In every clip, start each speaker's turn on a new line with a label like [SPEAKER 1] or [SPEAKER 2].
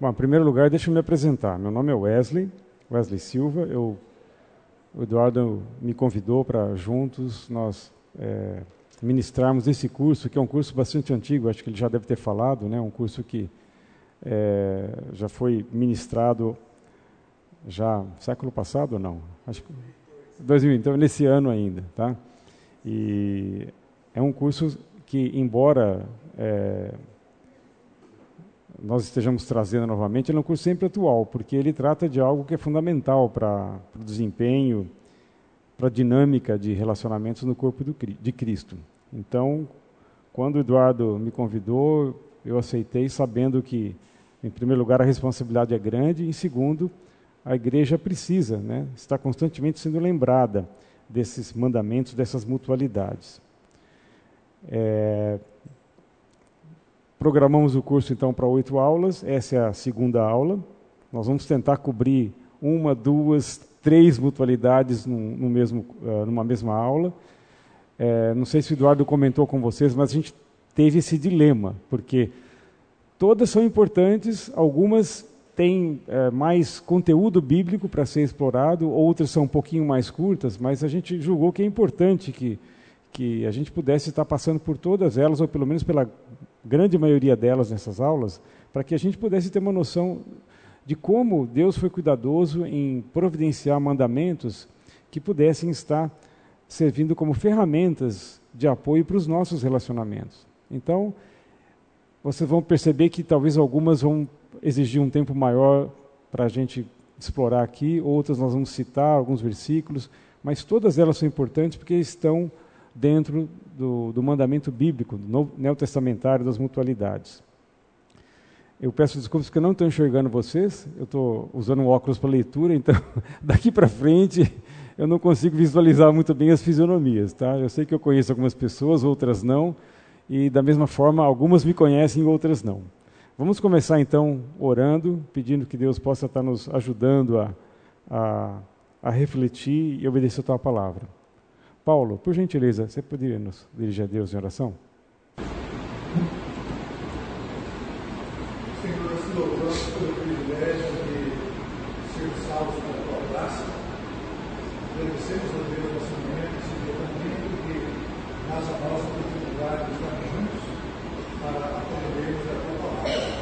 [SPEAKER 1] Bom, em primeiro lugar, deixa eu me apresentar. Meu nome é Wesley, Wesley Silva. Eu, o Eduardo me convidou para juntos nós é, ministrarmos esse curso, que é um curso bastante antigo, acho que ele já deve ter falado, né? Um curso que é, já foi ministrado já século passado ou não? Acho que 2000, então nesse ano ainda, tá? E é um curso que, embora é, nós estejamos trazendo novamente, ele é um curso sempre atual, porque ele trata de algo que é fundamental para o desempenho, para a dinâmica de relacionamentos no corpo do, de Cristo. Então, quando o Eduardo me convidou, eu aceitei, sabendo que, em primeiro lugar, a responsabilidade é grande, e, em segundo, a igreja precisa né, estar constantemente sendo lembrada desses mandamentos, dessas mutualidades. É, Programamos o curso então para oito aulas, essa é a segunda aula. Nós vamos tentar cobrir uma, duas, três mutualidades no, mesmo, uh, numa mesma aula. É, não sei se o Eduardo comentou com vocês, mas a gente teve esse dilema, porque todas são importantes, algumas têm é, mais conteúdo bíblico para ser explorado, outras são um pouquinho mais curtas, mas a gente julgou que é importante que, que a gente pudesse estar passando por todas elas, ou pelo menos pela grande maioria delas nessas aulas, para que a gente pudesse ter uma noção de como Deus foi cuidadoso em providenciar mandamentos que pudessem estar servindo como ferramentas de apoio para os nossos relacionamentos. Então, vocês vão perceber que talvez algumas vão exigir um tempo maior para a gente explorar aqui, outras nós vamos citar alguns versículos, mas todas elas são importantes porque estão dentro do, do mandamento bíblico, do neotestamentário das mutualidades. Eu peço desculpas porque eu não estou enxergando vocês, eu estou usando um óculos para leitura, então daqui para frente eu não consigo visualizar muito bem as fisionomias. Tá? Eu sei que eu conheço algumas pessoas, outras não, e da mesma forma algumas me conhecem outras não. Vamos começar então orando, pedindo que Deus possa estar nos ajudando a, a, a refletir e obedecer a tua palavra. Paulo, por gentileza, você poderia nos dirigir a Deus em oração?
[SPEAKER 2] Senhor, nós te louvamos pelo privilégio de ser salvos pela tua graça. Agradecemos a Deus nesse momento, esse momento que nas a nós a oportunidade de estar juntos para aprendermos a tua palavra.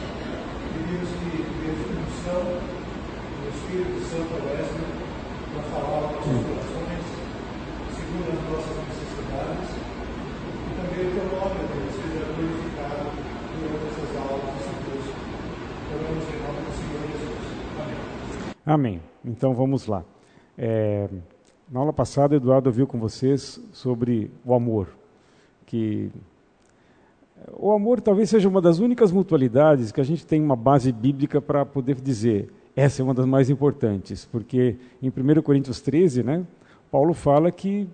[SPEAKER 2] Pedimos que Deus unção o Espírito Santo Wesley para falar aos nossos corações segundo as nossas necessidades. E também o teu nome, Deus, seja glorificado durante essas aulas desse curso. Oramos em nome do Senhor Jesus. Amém.
[SPEAKER 1] Amém. Então vamos lá. É, na aula passada, Eduardo viu com vocês sobre o amor, que o amor talvez seja uma das únicas mutualidades que a gente tem uma base bíblica para poder dizer essa é uma das mais importantes, porque em 1 Coríntios 13, né, Paulo fala que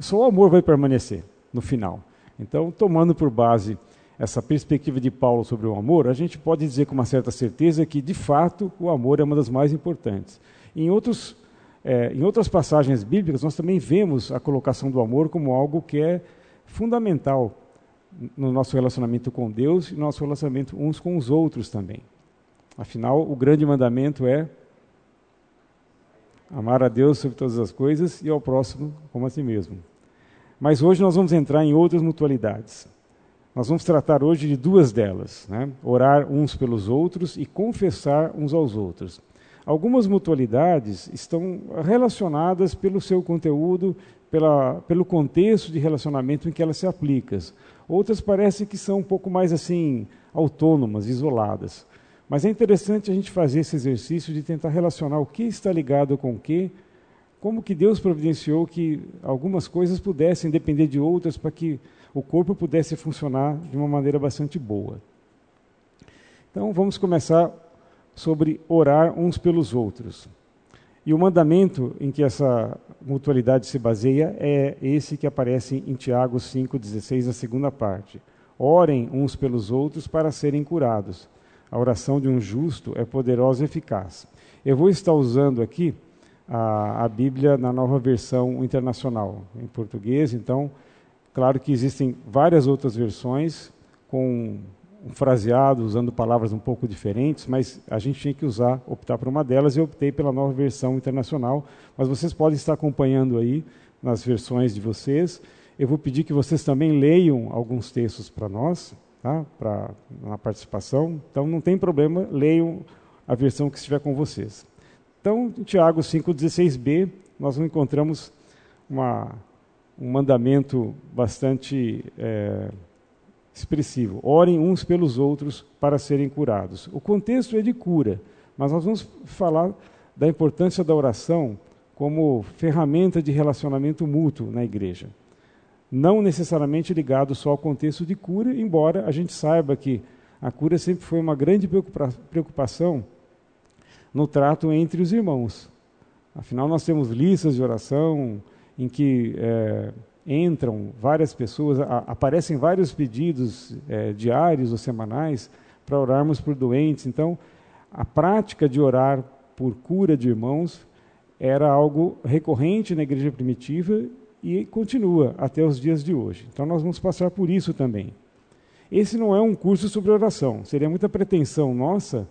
[SPEAKER 1] só o amor vai permanecer no final. Então, tomando por base essa perspectiva de Paulo sobre o amor, a gente pode dizer com uma certa certeza que, de fato, o amor é uma das mais importantes. Em, outros, é, em outras passagens bíblicas, nós também vemos a colocação do amor como algo que é fundamental no nosso relacionamento com Deus e no nosso relacionamento uns com os outros também. Afinal, o grande mandamento é Amar a Deus sobre todas as coisas e ao próximo como a si mesmo. Mas hoje nós vamos entrar em outras mutualidades. Nós vamos tratar hoje de duas delas: né? orar uns pelos outros e confessar uns aos outros. Algumas mutualidades estão relacionadas pelo seu conteúdo, pela, pelo contexto de relacionamento em que elas se aplicam. Outras parecem que são um pouco mais assim autônomas, isoladas. Mas é interessante a gente fazer esse exercício de tentar relacionar o que está ligado com o que, como que Deus providenciou que algumas coisas pudessem depender de outras para que o corpo pudesse funcionar de uma maneira bastante boa. Então vamos começar sobre orar uns pelos outros. E o mandamento em que essa mutualidade se baseia é esse que aparece em Tiago 5,16, a segunda parte. Orem uns pelos outros para serem curados. A oração de um justo é poderosa e eficaz. Eu vou estar usando aqui a, a Bíblia na nova versão internacional, em português, então, claro que existem várias outras versões com um fraseado usando palavras um pouco diferentes, mas a gente tinha que usar, optar por uma delas e optei pela nova versão internacional. Mas vocês podem estar acompanhando aí nas versões de vocês. Eu vou pedir que vocês também leiam alguns textos para nós, tá? para na participação. Então não tem problema, leiam a versão que estiver com vocês. Então, em Tiago 5,16b, nós encontramos uma, um mandamento bastante é, expressivo. Orem uns pelos outros para serem curados. O contexto é de cura, mas nós vamos falar da importância da oração como ferramenta de relacionamento mútuo na igreja. Não necessariamente ligado só ao contexto de cura, embora a gente saiba que a cura sempre foi uma grande preocupação no trato entre os irmãos. Afinal, nós temos listas de oração em que é, entram várias pessoas, a, aparecem vários pedidos é, diários ou semanais para orarmos por doentes. Então, a prática de orar por cura de irmãos era algo recorrente na igreja primitiva e continua até os dias de hoje. Então, nós vamos passar por isso também. Esse não é um curso sobre oração, seria muita pretensão nossa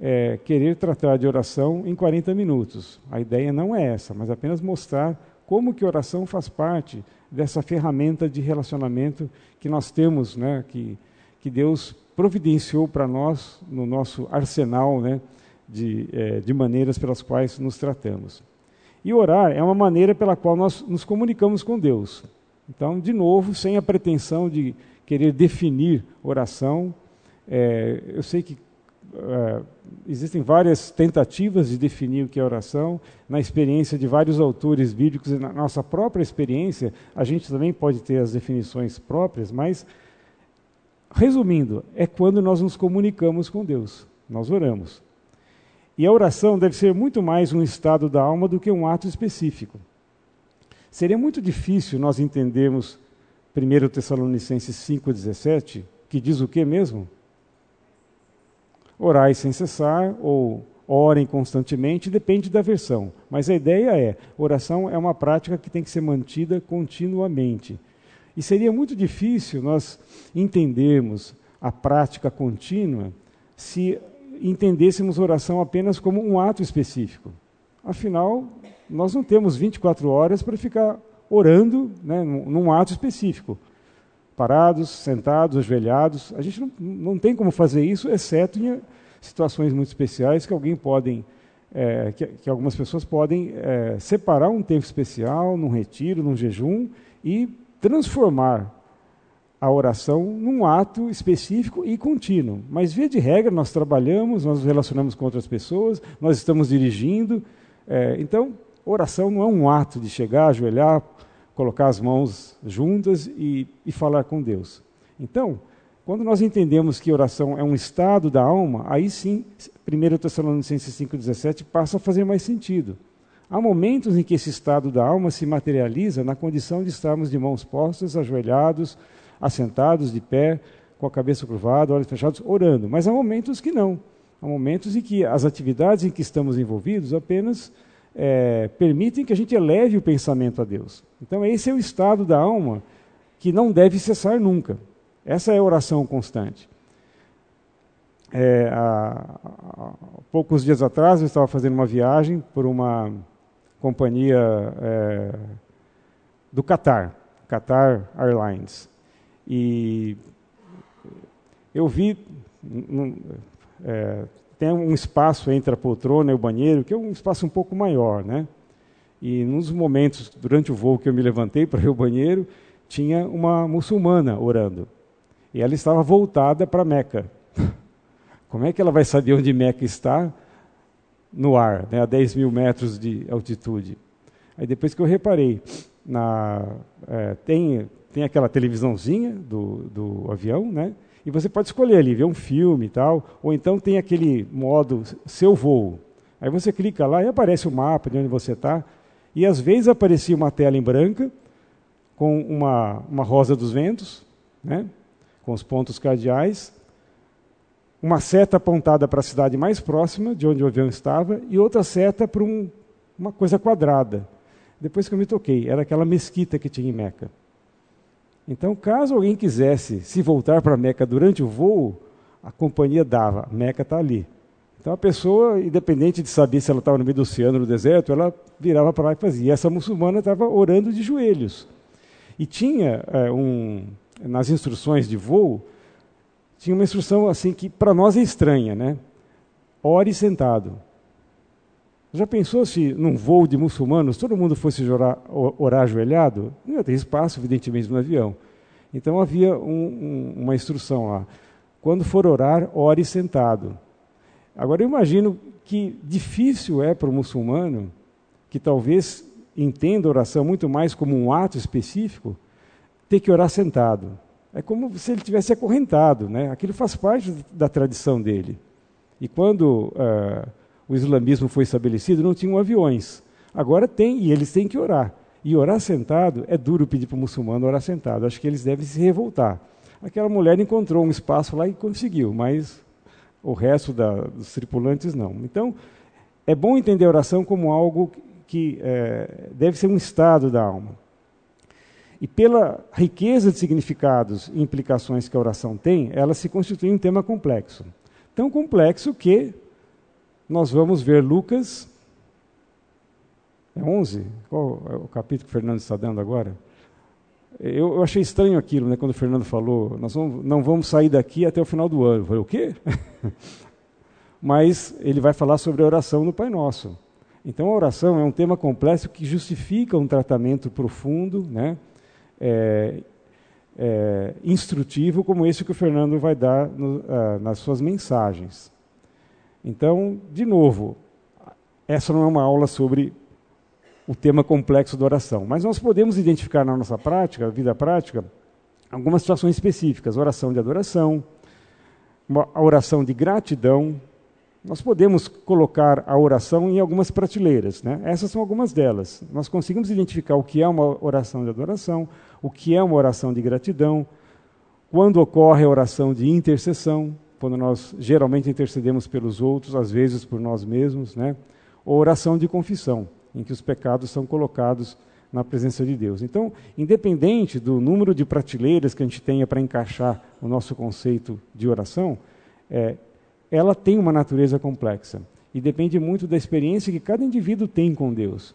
[SPEAKER 1] é, querer tratar de oração em 40 minutos. A ideia não é essa, mas apenas mostrar como que oração faz parte dessa ferramenta de relacionamento que nós temos, né, que, que Deus providenciou para nós no nosso arsenal né, de, é, de maneiras pelas quais nos tratamos. E orar é uma maneira pela qual nós nos comunicamos com Deus. Então, de novo, sem a pretensão de querer definir oração, é, eu sei que é, existem várias tentativas de definir o que é oração. Na experiência de vários autores bíblicos e na nossa própria experiência, a gente também pode ter as definições próprias, mas, resumindo, é quando nós nos comunicamos com Deus, nós oramos. E a oração deve ser muito mais um estado da alma do que um ato específico. Seria muito difícil nós entendermos 1 Tessalonicenses 5,17, que diz o que mesmo? Orai sem cessar ou orem constantemente, depende da versão. Mas a ideia é: oração é uma prática que tem que ser mantida continuamente. E seria muito difícil nós entendermos a prática contínua se entendêssemos oração apenas como um ato específico. Afinal, nós não temos 24 horas para ficar orando né, num ato específico parados, sentados, ajoelhados. A gente não, não tem como fazer isso, exceto em situações muito especiais que alguém podem, é, que, que, algumas pessoas podem é, separar um tempo especial, num retiro, num jejum e transformar a oração num ato específico e contínuo. Mas, via de regra, nós trabalhamos, nós nos relacionamos com outras pessoas, nós estamos dirigindo. É, então, oração não é um ato de chegar, ajoelhar, colocar as mãos juntas e, e falar com Deus. Então, quando nós entendemos que oração é um estado da alma, aí sim, 1 Tessalonicenses 5,17 passa a fazer mais sentido. Há momentos em que esse estado da alma se materializa na condição de estarmos de mãos postas, ajoelhados, assentados, de pé, com a cabeça curvada, olhos fechados, orando. Mas há momentos que não. Há momentos em que as atividades em que estamos envolvidos apenas é, permitem que a gente eleve o pensamento a Deus. Então, esse é o estado da alma que não deve cessar nunca. Essa é a oração constante. É, há, há, poucos dias atrás, eu estava fazendo uma viagem por uma companhia é, do Qatar, Qatar Airlines. E eu vi é, tem um espaço entre a poltrona e o banheiro, que é um espaço um pouco maior, né? E nos momentos, durante o voo que eu me levantei para ir ao banheiro, tinha uma muçulmana orando. E ela estava voltada para Meca. Como é que ela vai saber onde Meca está no ar, né, a 10 mil metros de altitude? Aí depois que eu reparei, na, é, tem, tem aquela televisãozinha do, do avião, né? E você pode escolher ali, ver um filme e tal, ou então tem aquele modo seu voo. Aí você clica lá e aparece o mapa de onde você está. E às vezes aparecia uma tela em branca com uma, uma rosa dos ventos, né? com os pontos cardeais, uma seta apontada para a cidade mais próxima de onde o avião estava e outra seta para um, uma coisa quadrada. Depois que eu me toquei, era aquela mesquita que tinha em Meca. Então, caso alguém quisesse se voltar para Meca durante o voo, a companhia dava. Meca está ali. Então a pessoa, independente de saber se ela estava no meio do oceano, no deserto, ela virava para lá e fazia. E essa muçulmana estava orando de joelhos. E tinha é, um, nas instruções de voo, tinha uma instrução assim que para nós é estranha, né? Ore sentado. Já pensou se num voo de muçulmanos todo mundo fosse orar, orar ajoelhado? Não ia ter espaço, evidentemente, no avião. Então havia um, um, uma instrução lá. Quando for orar, ore sentado. Agora eu imagino que difícil é para o muçulmano, que talvez entenda a oração muito mais como um ato específico, ter que orar sentado. É como se ele tivesse acorrentado, né? Aquilo faz parte da tradição dele. E quando uh, o islamismo foi estabelecido, não tinham aviões. Agora tem, e eles têm que orar. E orar sentado, é duro pedir para o muçulmano orar sentado. Acho que eles devem se revoltar. Aquela mulher encontrou um espaço lá e conseguiu, mas o resto da, dos tripulantes não. Então, é bom entender a oração como algo que é, deve ser um estado da alma. E pela riqueza de significados e implicações que a oração tem, ela se constitui um tema complexo. Tão complexo que nós vamos ver Lucas. É 11? Qual é o capítulo que o Fernando está dando agora? Eu, eu, achei estranho aquilo, né, quando o Fernando falou, nós vamos, não vamos sair daqui até o final do ano. Eu falei, o quê? Mas ele vai falar sobre a oração no Pai Nosso. Então, a oração é um tema complexo que justifica um tratamento profundo, né, é, é, instrutivo, como esse que o Fernando vai dar no, uh, nas suas mensagens. Então, de novo, essa não é uma aula sobre o tema complexo da oração. Mas nós podemos identificar na nossa prática, vida prática, algumas situações específicas. Oração de adoração, a oração de gratidão. Nós podemos colocar a oração em algumas prateleiras. Né? Essas são algumas delas. Nós conseguimos identificar o que é uma oração de adoração, o que é uma oração de gratidão, quando ocorre a oração de intercessão, quando nós geralmente intercedemos pelos outros, às vezes por nós mesmos, né? ou oração de confissão em que os pecados são colocados na presença de Deus. Então, independente do número de prateleiras que a gente tenha para encaixar o nosso conceito de oração, é, ela tem uma natureza complexa e depende muito da experiência que cada indivíduo tem com Deus.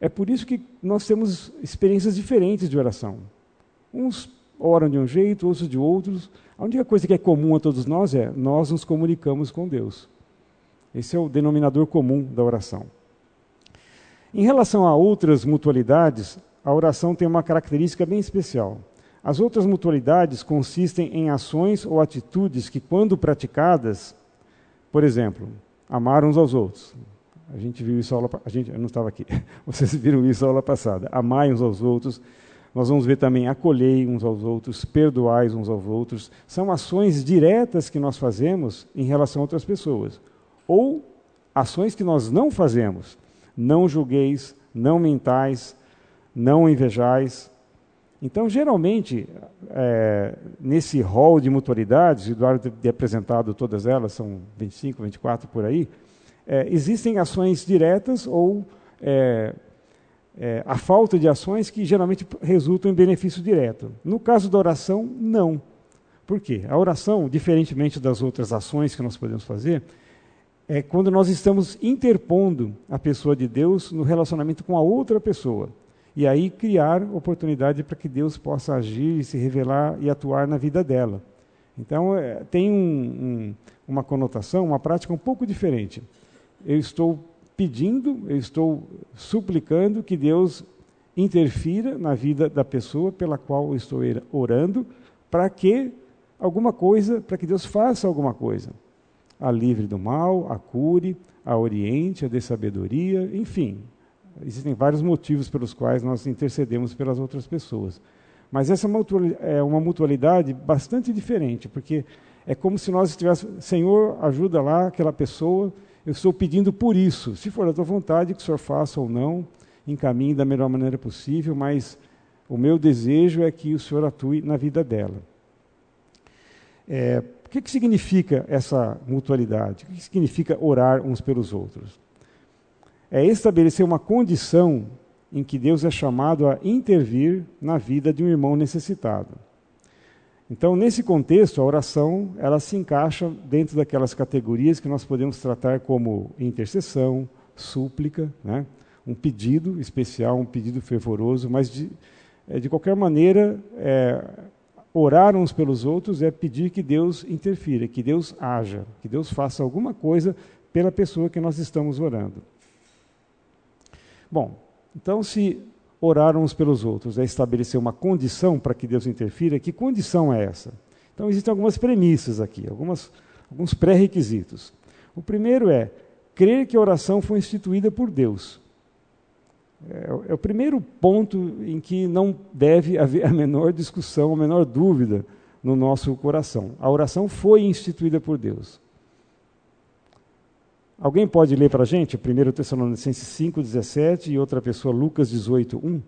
[SPEAKER 1] É por isso que nós temos experiências diferentes de oração. Uns oram de um jeito, outros de outros. A única coisa que é comum a todos nós é nós nos comunicamos com Deus. Esse é o denominador comum da oração. Em relação a outras mutualidades, a oração tem uma característica bem especial. As outras mutualidades consistem em ações ou atitudes que, quando praticadas, por exemplo, amar uns aos outros. A gente viu isso aula, a gente eu não estava aqui. Vocês viram isso aula passada. Amai uns aos outros. Nós vamos ver também acolhei uns aos outros, perdoais uns aos outros. São ações diretas que nós fazemos em relação a outras pessoas. Ou ações que nós não fazemos, não julgueis, não mentais, não invejais. Então, geralmente, é, nesse rol de mutualidades, Eduardo tem apresentado todas elas, são 25, 24 por aí, é, existem ações diretas ou é, é, a falta de ações que geralmente resultam em benefício direto. No caso da oração, não. Por quê? A oração, diferentemente das outras ações que nós podemos fazer, é quando nós estamos interpondo a pessoa de Deus no relacionamento com a outra pessoa. E aí criar oportunidade para que Deus possa agir, se revelar e atuar na vida dela. Então, é, tem um, um, uma conotação, uma prática um pouco diferente. Eu estou pedindo, eu estou suplicando que Deus interfira na vida da pessoa pela qual eu estou orando, para que alguma coisa, para que Deus faça alguma coisa a livre do mal, a cure, a oriente, a dê sabedoria, enfim. Existem vários motivos pelos quais nós intercedemos pelas outras pessoas. Mas essa é uma mutualidade bastante diferente, porque é como se nós estivéssemos, Senhor, ajuda lá aquela pessoa, eu estou pedindo por isso. Se for da tua vontade, que o Senhor faça ou não, encaminhe da melhor maneira possível, mas o meu desejo é que o Senhor atue na vida dela. É, que, que significa essa mutualidade? O que significa orar uns pelos outros? É estabelecer uma condição em que Deus é chamado a intervir na vida de um irmão necessitado. Então, nesse contexto, a oração ela se encaixa dentro daquelas categorias que nós podemos tratar como intercessão, súplica, né? um pedido especial, um pedido fervoroso, mas de, é, de qualquer maneira, é, orar uns pelos outros é pedir que Deus interfira, que Deus haja, que Deus faça alguma coisa pela pessoa que nós estamos orando. Bom, então se orar uns pelos outros é estabelecer uma condição para que Deus interfira, que condição é essa? Então existem algumas premissas aqui, algumas, alguns pré-requisitos. O primeiro é crer que a oração foi instituída por Deus. É, é, o primeiro ponto em que não deve haver a menor discussão, a menor dúvida no nosso coração. A oração foi instituída por Deus. Alguém pode ler para a gente 1 Tessalonicenses 5, 17 e outra pessoa, Lucas 18, 1?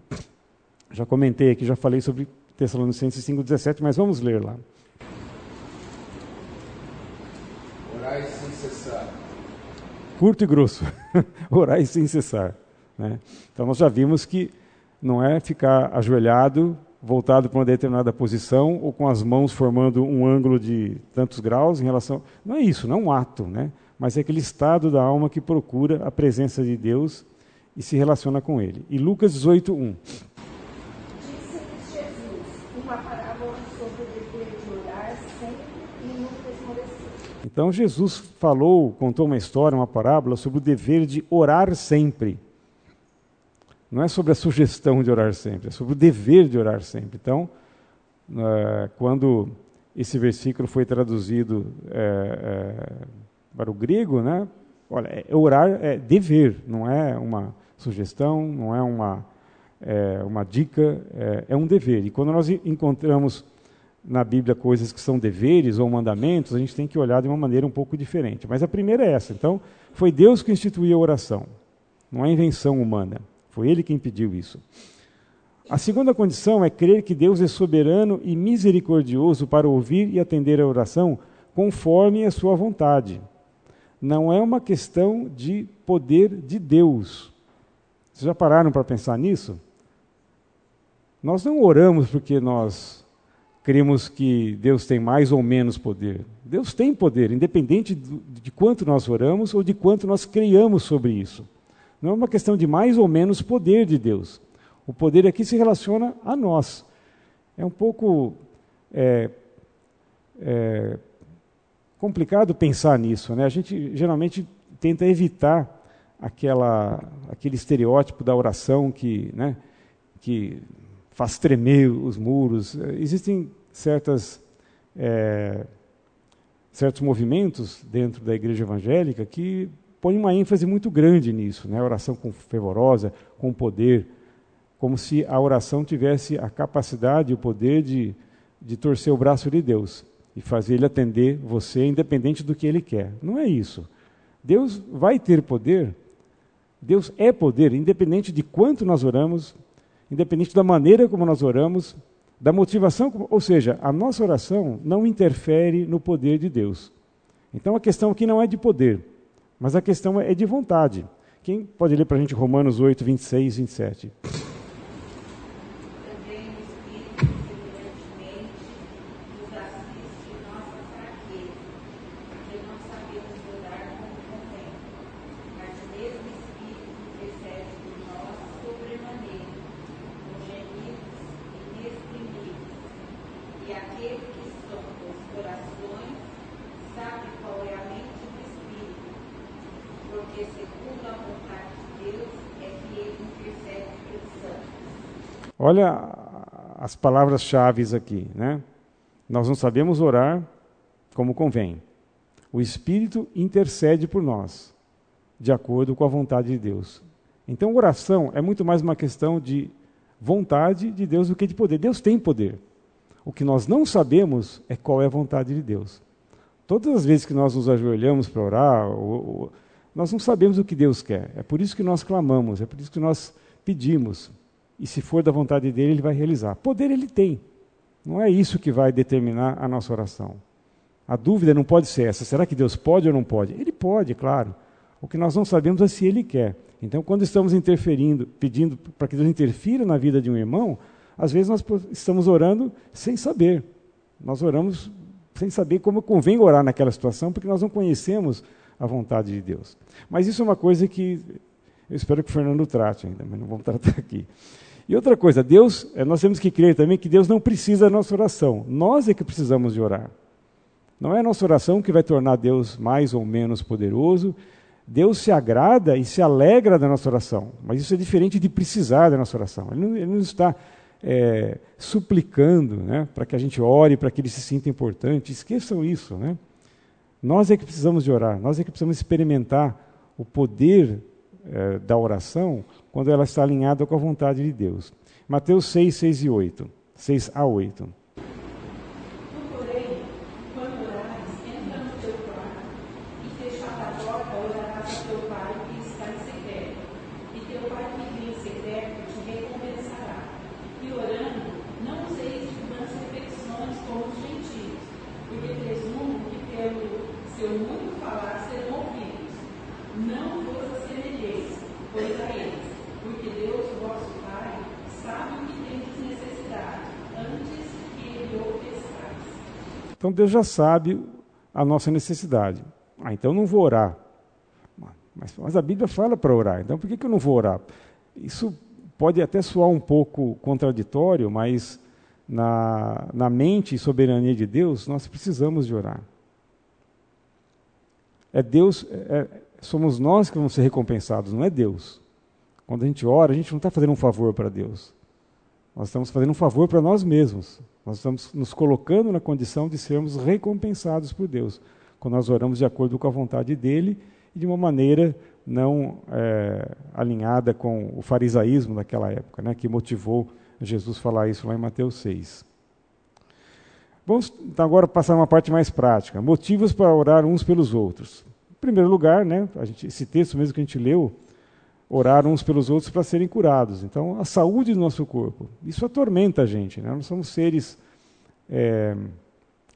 [SPEAKER 1] Já comentei aqui, já falei sobre Tessalonicenses 5, 17, mas vamos ler lá.
[SPEAKER 3] Orai sem cessar.
[SPEAKER 1] Curto e grosso. Orai sem cessar. Né? Então nós já vimos que não é ficar ajoelhado, voltado para uma determinada posição, ou com as mãos formando um ângulo de tantos graus em relação. Não é isso, não é um ato, né? Mas é aquele estado da alma que procura a presença de Deus e se relaciona com Ele. E Lucas 18, 1.
[SPEAKER 4] Disse-lhes Jesus uma parábola sobre o dever de orar sempre e nunca esmorecer.
[SPEAKER 1] Então Jesus falou, contou uma história, uma parábola sobre o dever de orar sempre. Não é sobre a sugestão de orar sempre, é sobre o dever de orar sempre. Então, é, quando esse versículo foi traduzido é, é, para o grego, né? Olha, é, orar é dever, não é uma sugestão, não é uma, é, uma dica, é, é, um dever. E quando nós encontramos na Bíblia coisas que são deveres ou mandamentos, a gente tem que olhar de uma maneira um pouco diferente. Mas a primeira é essa. Então, foi Deus que instituiu a oração, não é invenção humana. Foi Ele quem pediu isso. A segunda condição é crer que Deus é soberano e misericordioso para ouvir e atender a oração conforme a sua vontade não é uma questão de poder de Deus. Vocês já pararam para pensar nisso? Nós não oramos porque nós cremos que Deus tem mais ou menos poder. Deus tem poder, independente de quanto nós oramos ou de quanto nós criamos sobre isso. Não é uma questão de mais ou menos poder de Deus. O poder aqui se relaciona a nós. É um pouco é, é, complicado pensar nisso. Né? A gente geralmente tenta evitar aquela, aquele estereótipo da oração que, né, que faz tremer os muros. Existem certas, é, certos movimentos dentro da igreja evangélica que põem uma ênfase muito grande nisso, né? oração com fervorosa, com poder, como se a oração tivesse a capacidade e o poder de, de torcer o braço de Deus e fazer ele atender você, independente do que ele quer. Não é isso. Deus vai ter poder, Deus é poder, independente de quanto nós oramos, independente da maneira como nós oramos, da motivação, ou seja, a nossa oração não interfere no poder de Deus. Então a questão aqui não é de poder, mas a questão é de vontade. Quem pode ler para a gente Romanos 8, 26 e 27? Olha as palavras-chave aqui, né? Nós não sabemos orar como convém. O Espírito intercede por nós, de acordo com a vontade de Deus. Então, oração é muito mais uma questão de vontade de Deus do que de poder. Deus tem poder. O que nós não sabemos é qual é a vontade de Deus. Todas as vezes que nós nos ajoelhamos para orar, ou, ou, nós não sabemos o que Deus quer. É por isso que nós clamamos, é por isso que nós pedimos e se for da vontade dele, ele vai realizar. Poder ele tem. Não é isso que vai determinar a nossa oração. A dúvida não pode ser essa: será que Deus pode ou não pode? Ele pode, claro. O que nós não sabemos é se ele quer. Então, quando estamos interferindo, pedindo para que Deus interfira na vida de um irmão, às vezes nós estamos orando sem saber. Nós oramos sem saber como convém orar naquela situação, porque nós não conhecemos a vontade de Deus. Mas isso é uma coisa que eu espero que o Fernando trate ainda, mas não vamos tratar aqui. E outra coisa, Deus, eh, nós temos que crer também que Deus não precisa da nossa oração. Nós é que precisamos de orar. Não é a nossa oração que vai tornar Deus mais ou menos poderoso. Deus se agrada e se alegra da nossa oração. Mas isso é diferente de precisar da nossa oração. Ele não, ele não está é, suplicando né, para que a gente ore, para que ele se sinta importante. Esqueçam isso. Né? Nós é que precisamos de orar. Nós é que precisamos experimentar o poder é, da oração quando ela está alinhada com a vontade de Deus. Mateus 6, 6 e 8. 6 a 8. Então Deus já sabe a nossa necessidade. Ah, então não vou orar. Mas, mas a Bíblia fala para orar, então por que, que eu não vou orar? Isso pode até soar um pouco contraditório, mas na, na mente e soberania de Deus, nós precisamos de orar. É Deus, é, somos nós que vamos ser recompensados, não é Deus. Quando a gente ora, a gente não está fazendo um favor para Deus. Nós estamos fazendo um favor para nós mesmos. Nós estamos nos colocando na condição de sermos recompensados por Deus, quando nós oramos de acordo com a vontade dele e de uma maneira não é, alinhada com o farisaísmo daquela época, né, que motivou Jesus falar isso lá em Mateus 6. Vamos então, agora passar uma parte mais prática. Motivos para orar uns pelos outros. Primeiro lugar, né, gente, esse texto mesmo que a gente leu, orar uns pelos outros para serem curados. Então, a saúde do nosso corpo. Isso atormenta a gente. Né? Nós somos seres é,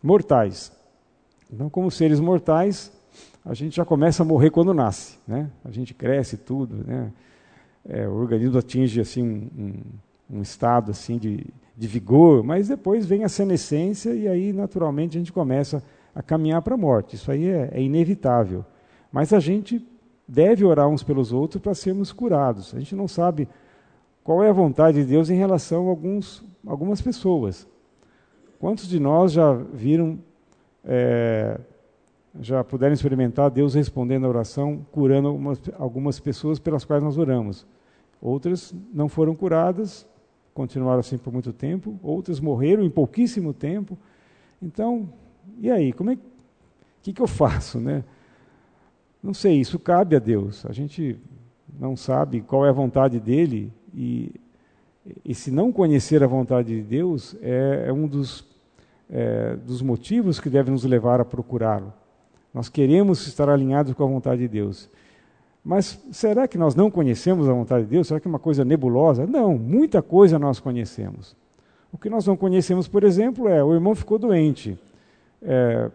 [SPEAKER 1] mortais. Então, como seres mortais, a gente já começa a morrer quando nasce. Né? A gente cresce tudo. Né? É, o organismo atinge assim, um, um, um estado assim de, de vigor, mas depois vem a senescência e aí, naturalmente, a gente começa a caminhar para a morte. Isso aí é, é inevitável. Mas a gente deve orar uns pelos outros para sermos curados. A gente não sabe qual é a vontade de Deus em relação a alguns, algumas pessoas. Quantos de nós já viram, é, já puderam experimentar Deus respondendo a oração, curando algumas, algumas pessoas pelas quais nós oramos? Outras não foram curadas, continuaram assim por muito tempo, outras morreram em pouquíssimo tempo. Então, e aí, como é que, que eu faço, né? Não sei, isso cabe a Deus. A gente não sabe qual é a vontade dele e, e se não conhecer a vontade de Deus é, é um dos, é, dos motivos que deve nos levar a procurá-lo. Nós queremos estar alinhados com a vontade de Deus. Mas será que nós não conhecemos a vontade de Deus? Será que é uma coisa nebulosa? Não, muita coisa nós conhecemos. O que nós não conhecemos, por exemplo, é o irmão ficou doente. É,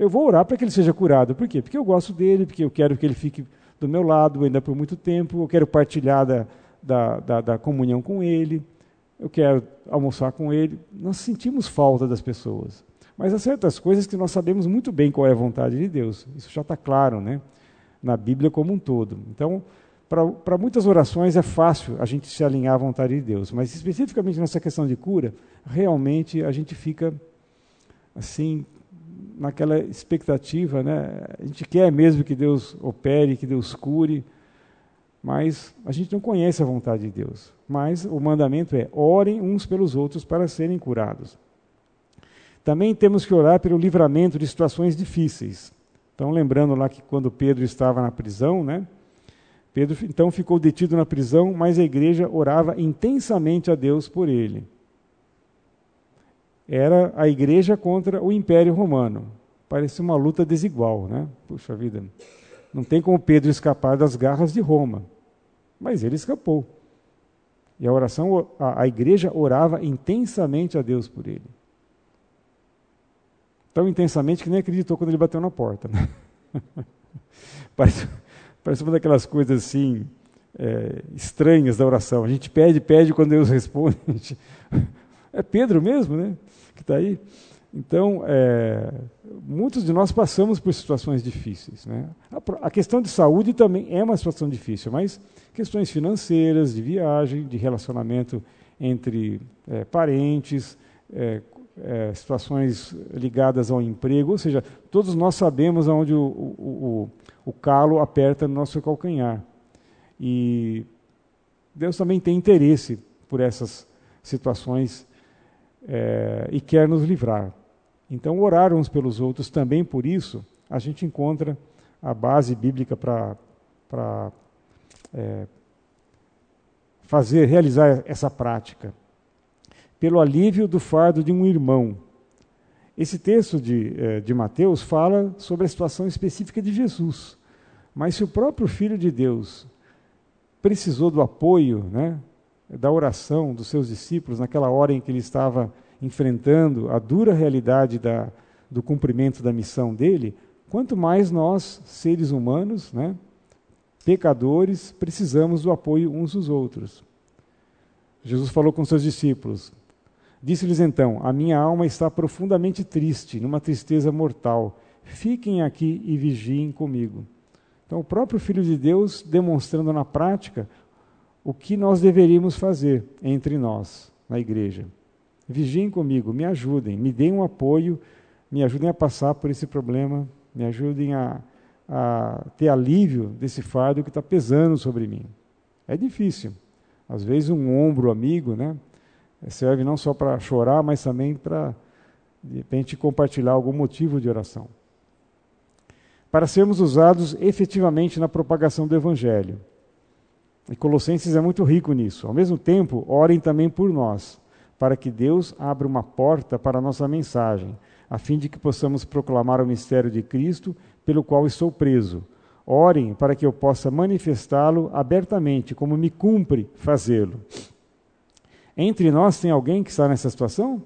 [SPEAKER 1] eu vou orar para que ele seja curado. Por quê? Porque eu gosto dele, porque eu quero que ele fique do meu lado ainda por muito tempo, eu quero partilhar da, da, da, da comunhão com ele, eu quero almoçar com ele. Nós sentimos falta das pessoas. Mas há certas coisas que nós sabemos muito bem qual é a vontade de Deus. Isso já está claro, né? Na Bíblia como um todo. Então, para muitas orações é fácil a gente se alinhar à vontade de Deus, mas especificamente nessa questão de cura, realmente a gente fica assim naquela expectativa, né? A gente quer mesmo que Deus opere, que Deus cure, mas a gente não conhece a vontade de Deus. Mas o mandamento é: orem uns pelos outros para serem curados. Também temos que orar pelo livramento de situações difíceis. Então, lembrando lá que quando Pedro estava na prisão, né? Pedro então ficou detido na prisão, mas a igreja orava intensamente a Deus por ele era a igreja contra o Império Romano. Parecia uma luta desigual, né? Puxa vida, não tem como Pedro escapar das garras de Roma, mas ele escapou. E a oração, a, a igreja orava intensamente a Deus por ele. Tão intensamente que nem acreditou quando ele bateu na porta. Né? parece, parece uma daquelas coisas assim, é, estranhas da oração. A gente pede, pede, quando Deus responde. É Pedro mesmo, né? Que está aí. Então, é, muitos de nós passamos por situações difíceis. Né? A, a, questão de saúde também é uma situação difícil, mas questões financeiras, de viagem, de relacionamento entre é, parentes, é, é situações ligadas ao emprego, ou seja, todos nós sabemos onde o, o, o, o calo aperta no nosso calcanhar. E Deus também tem interesse por essas situações é, e quer nos livrar. Então, orar uns pelos outros também por isso, a gente encontra a base bíblica para é, fazer, realizar essa prática. Pelo alívio do fardo de um irmão. Esse texto de, é, de Mateus fala sobre a situação específica de Jesus. Mas se o próprio Filho de Deus precisou do apoio, né, da oração dos seus discípulos naquela hora em que ele estava enfrentando a dura realidade da, do cumprimento da missão dele, quanto mais nós, seres humanos, né, pecadores, precisamos do apoio uns dos outros. Jesus falou com seus discípulos. Disse-lhes então: A minha alma está profundamente triste, numa tristeza mortal. Fiquem aqui e vigiem comigo. Então, o próprio Filho de Deus demonstrando na prática o que nós deveríamos fazer entre nós, na igreja vigiem comigo, me ajudem, me deem um apoio, me ajudem a passar por esse problema, me ajudem a, a ter alívio desse fardo que está pesando sobre mim. É difícil. Às vezes um ombro amigo, né, serve não só para chorar, mas também para de repente compartilhar algum motivo de oração. Para sermos usados efetivamente na propagação do evangelho. E Colossenses é muito rico nisso. Ao mesmo tempo, orem também por nós, para que Deus abra uma porta para a nossa mensagem, a fim de que possamos proclamar o mistério de Cristo, pelo qual estou preso. Orem para que eu possa manifestá-lo abertamente, como me cumpre fazê-lo. Entre nós tem alguém que está nessa situação?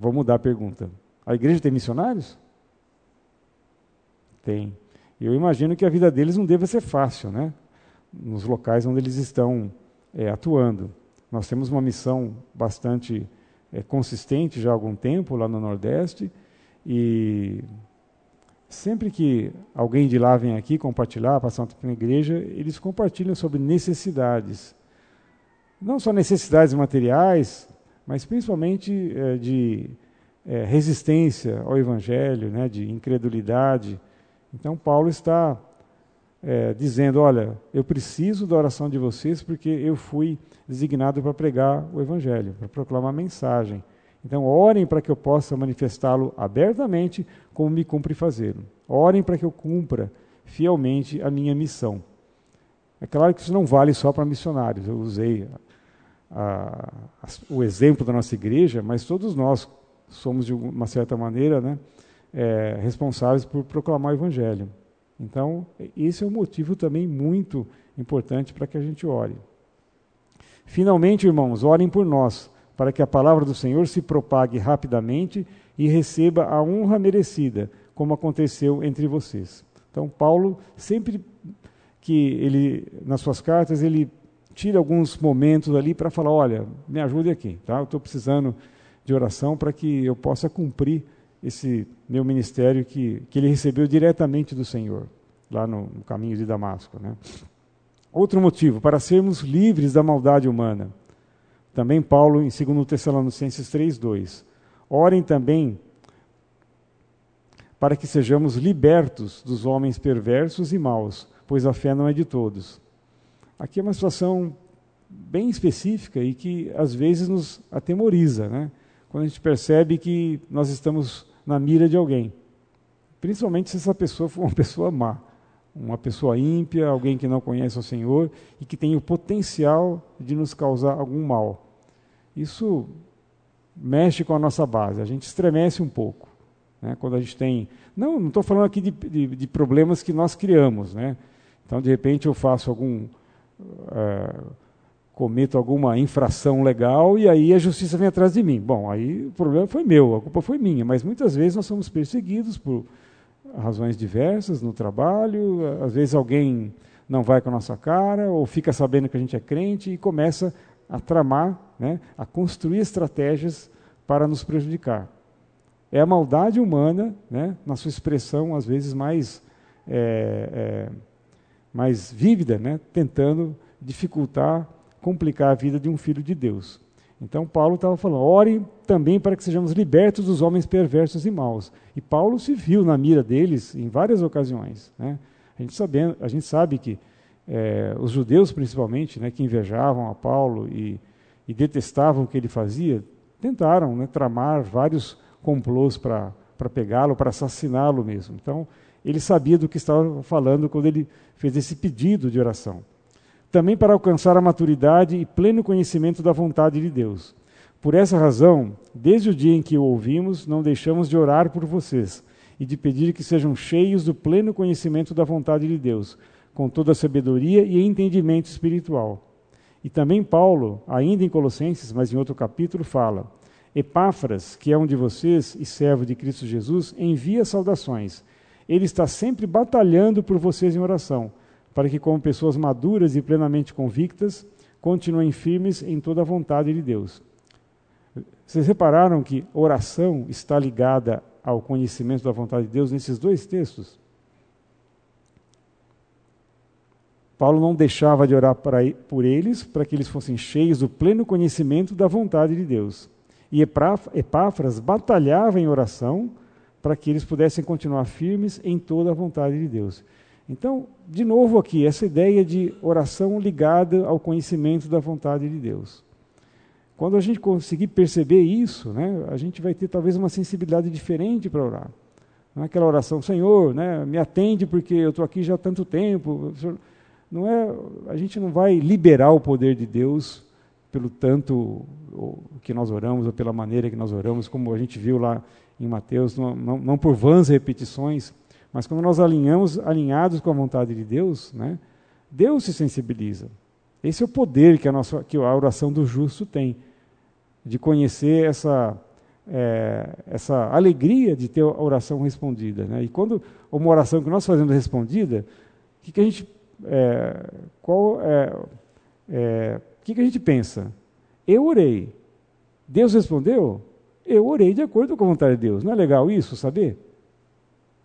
[SPEAKER 1] Vou mudar a pergunta. A igreja tem missionários? Tem. Eu imagino que a vida deles não deva ser fácil, né? nos locais onde eles estão é, atuando. Nós temos uma missão bastante é, consistente já há algum tempo lá no Nordeste e sempre que alguém de lá vem aqui compartilhar, passar um tempo na igreja, eles compartilham sobre necessidades. Não só necessidades materiais, mas principalmente é, de é, resistência ao Evangelho, né, de incredulidade. Então, Paulo está é, dizendo: Olha, eu preciso da oração de vocês porque eu fui designado para pregar o Evangelho, para proclamar a mensagem. Então, orem para que eu possa manifestá-lo abertamente, como me cumpre fazê-lo. Orem para que eu cumpra fielmente a minha missão. É claro que isso não vale só para missionários. Eu usei a, a, o exemplo da nossa igreja, mas todos nós somos, de uma certa maneira, né, é, responsáveis por proclamar o Evangelho. Então, esse é um motivo também muito importante para que a gente ore. Finalmente, irmãos, orem por nós, para que a palavra do Senhor se propague rapidamente e receba a honra merecida, como aconteceu entre vocês. Então, Paulo, sempre que ele, nas suas cartas, ele tira alguns momentos ali para falar: olha, me ajude aqui, tá? eu estou precisando de oração para que eu possa cumprir esse meu ministério que, que ele recebeu diretamente do Senhor, lá no, no caminho de Damasco. Né? Outro motivo, para sermos livres da maldade humana. Também Paulo, em 2 Tessalonicenses 3,2. Orem também para que sejamos libertos dos homens perversos e maus, pois a fé não é de todos. Aqui é uma situação bem específica e que às vezes nos atemoriza, né? quando a gente percebe que nós estamos na mira de alguém. Principalmente se essa pessoa for uma pessoa má, uma pessoa ímpia, alguém que não conhece o Senhor e que tem o potencial de nos causar algum mal. Isso mexe com a nossa base, a gente estremece um pouco. Né? Quando a gente tem. Não, não estou falando aqui de, de, de, problemas que nós criamos. Né? Então, de repente, eu faço algum. Uh, cometo alguma infração legal e aí a justiça vem atrás de mim. Bom, aí o problema foi meu, a culpa foi minha, mas muitas vezes nós somos perseguidos por razões diversas no trabalho, às vezes alguém não vai com a nossa cara ou fica sabendo que a gente é crente e começa a tramar, né, a construir estratégias para nos prejudicar. É a maldade humana, né, na sua expressão às vezes mais, é, é, mais vívida, né, tentando dificultar, complicar a vida de um filho de Deus. Então Paulo estava falando, ore também para que sejamos libertos dos homens perversos e maus. E Paulo se viu na mira deles em várias ocasiões. Né? A, gente sabe, a gente sabe que é, os judeus, principalmente, né, que invejavam a Paulo e, e detestavam o que ele fazia, tentaram né, tramar vários complôs para pegá-lo, para assassiná-lo mesmo. Então, ele sabia do que estava falando quando ele fez esse pedido de oração também para alcançar a maturidade e pleno conhecimento da vontade de Deus. Por essa razão, desde o dia em que o ouvimos, não deixamos de orar por vocês e de pedir que sejam cheios do pleno conhecimento da vontade de Deus, com toda a sabedoria e entendimento espiritual. E também Paulo, ainda em Colossenses, mas em outro capítulo, fala: Epáfras, que é um de vocês e servo de Cristo Jesus, envia saudações. Ele está sempre batalhando por vocês em oração para que, como pessoas maduras e plenamente convictas, continuem firmes em toda a vontade de Deus. Vocês repararam que oração está ligada ao conhecimento da vontade de Deus nesses dois textos? Paulo não deixava de orar por eles para que eles fossem cheios do pleno conhecimento da vontade de Deus. E Epáfras batalhava em oração para que eles pudessem continuar firmes em toda a vontade de Deus. Então, de novo aqui, essa ideia de oração ligada ao conhecimento da vontade de Deus. Quando a gente conseguir perceber isso, né, a gente vai ter talvez uma sensibilidade diferente para orar. Não é aquela oração, Senhor, né, me atende porque eu estou aqui já há tanto tempo. Não é, a gente não vai liberar o poder de Deus pelo tanto que nós oramos ou pela maneira que nós oramos, como a gente viu lá em Mateus, não, não, não por vãs repetições, mas quando nós alinhamos, alinhados com a vontade de Deus, né, Deus se sensibiliza. Esse é o poder que a, nossa, que a oração do justo tem, de conhecer essa, é, essa alegria de ter a oração respondida. Né? E quando uma oração que nós fazemos respondida, que, que a gente, é, qual é, é, que, que a gente pensa? Eu orei. Deus respondeu? Eu orei de acordo com a vontade de Deus. Não é legal isso, saber?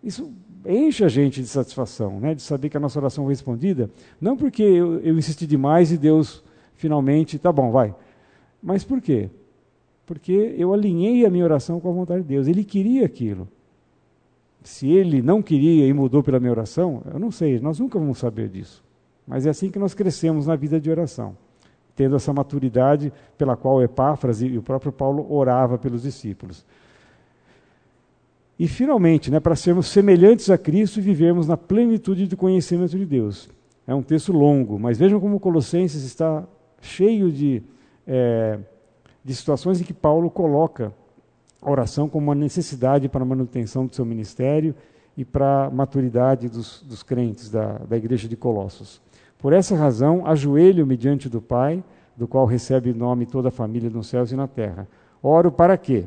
[SPEAKER 1] Isso enche a gente de satisfação, né, de saber que a nossa oração foi respondida, não porque eu, eu insisti demais e Deus finalmente, tá bom, vai. Mas por quê? Porque eu alinhei a minha oração com a vontade de Deus. Ele queria aquilo. Se ele não queria e mudou pela minha oração, eu não sei, nós nunca vamos saber disso. Mas é assim que nós crescemos na vida de oração, tendo essa maturidade pela qual Epáfras e o próprio Paulo orava pelos discípulos. E, finalmente, né, para sermos semelhantes a Cristo e vivermos na plenitude do conhecimento de Deus. É um texto longo, mas vejam como Colossenses está cheio de, é, de situações em que Paulo coloca a oração como uma necessidade para a manutenção do seu ministério e para a maturidade dos, dos crentes da, da igreja de Colossos. Por essa razão, ajoelho-me diante do Pai, do qual recebe nome toda a família nos céus e na terra. Oro para quê?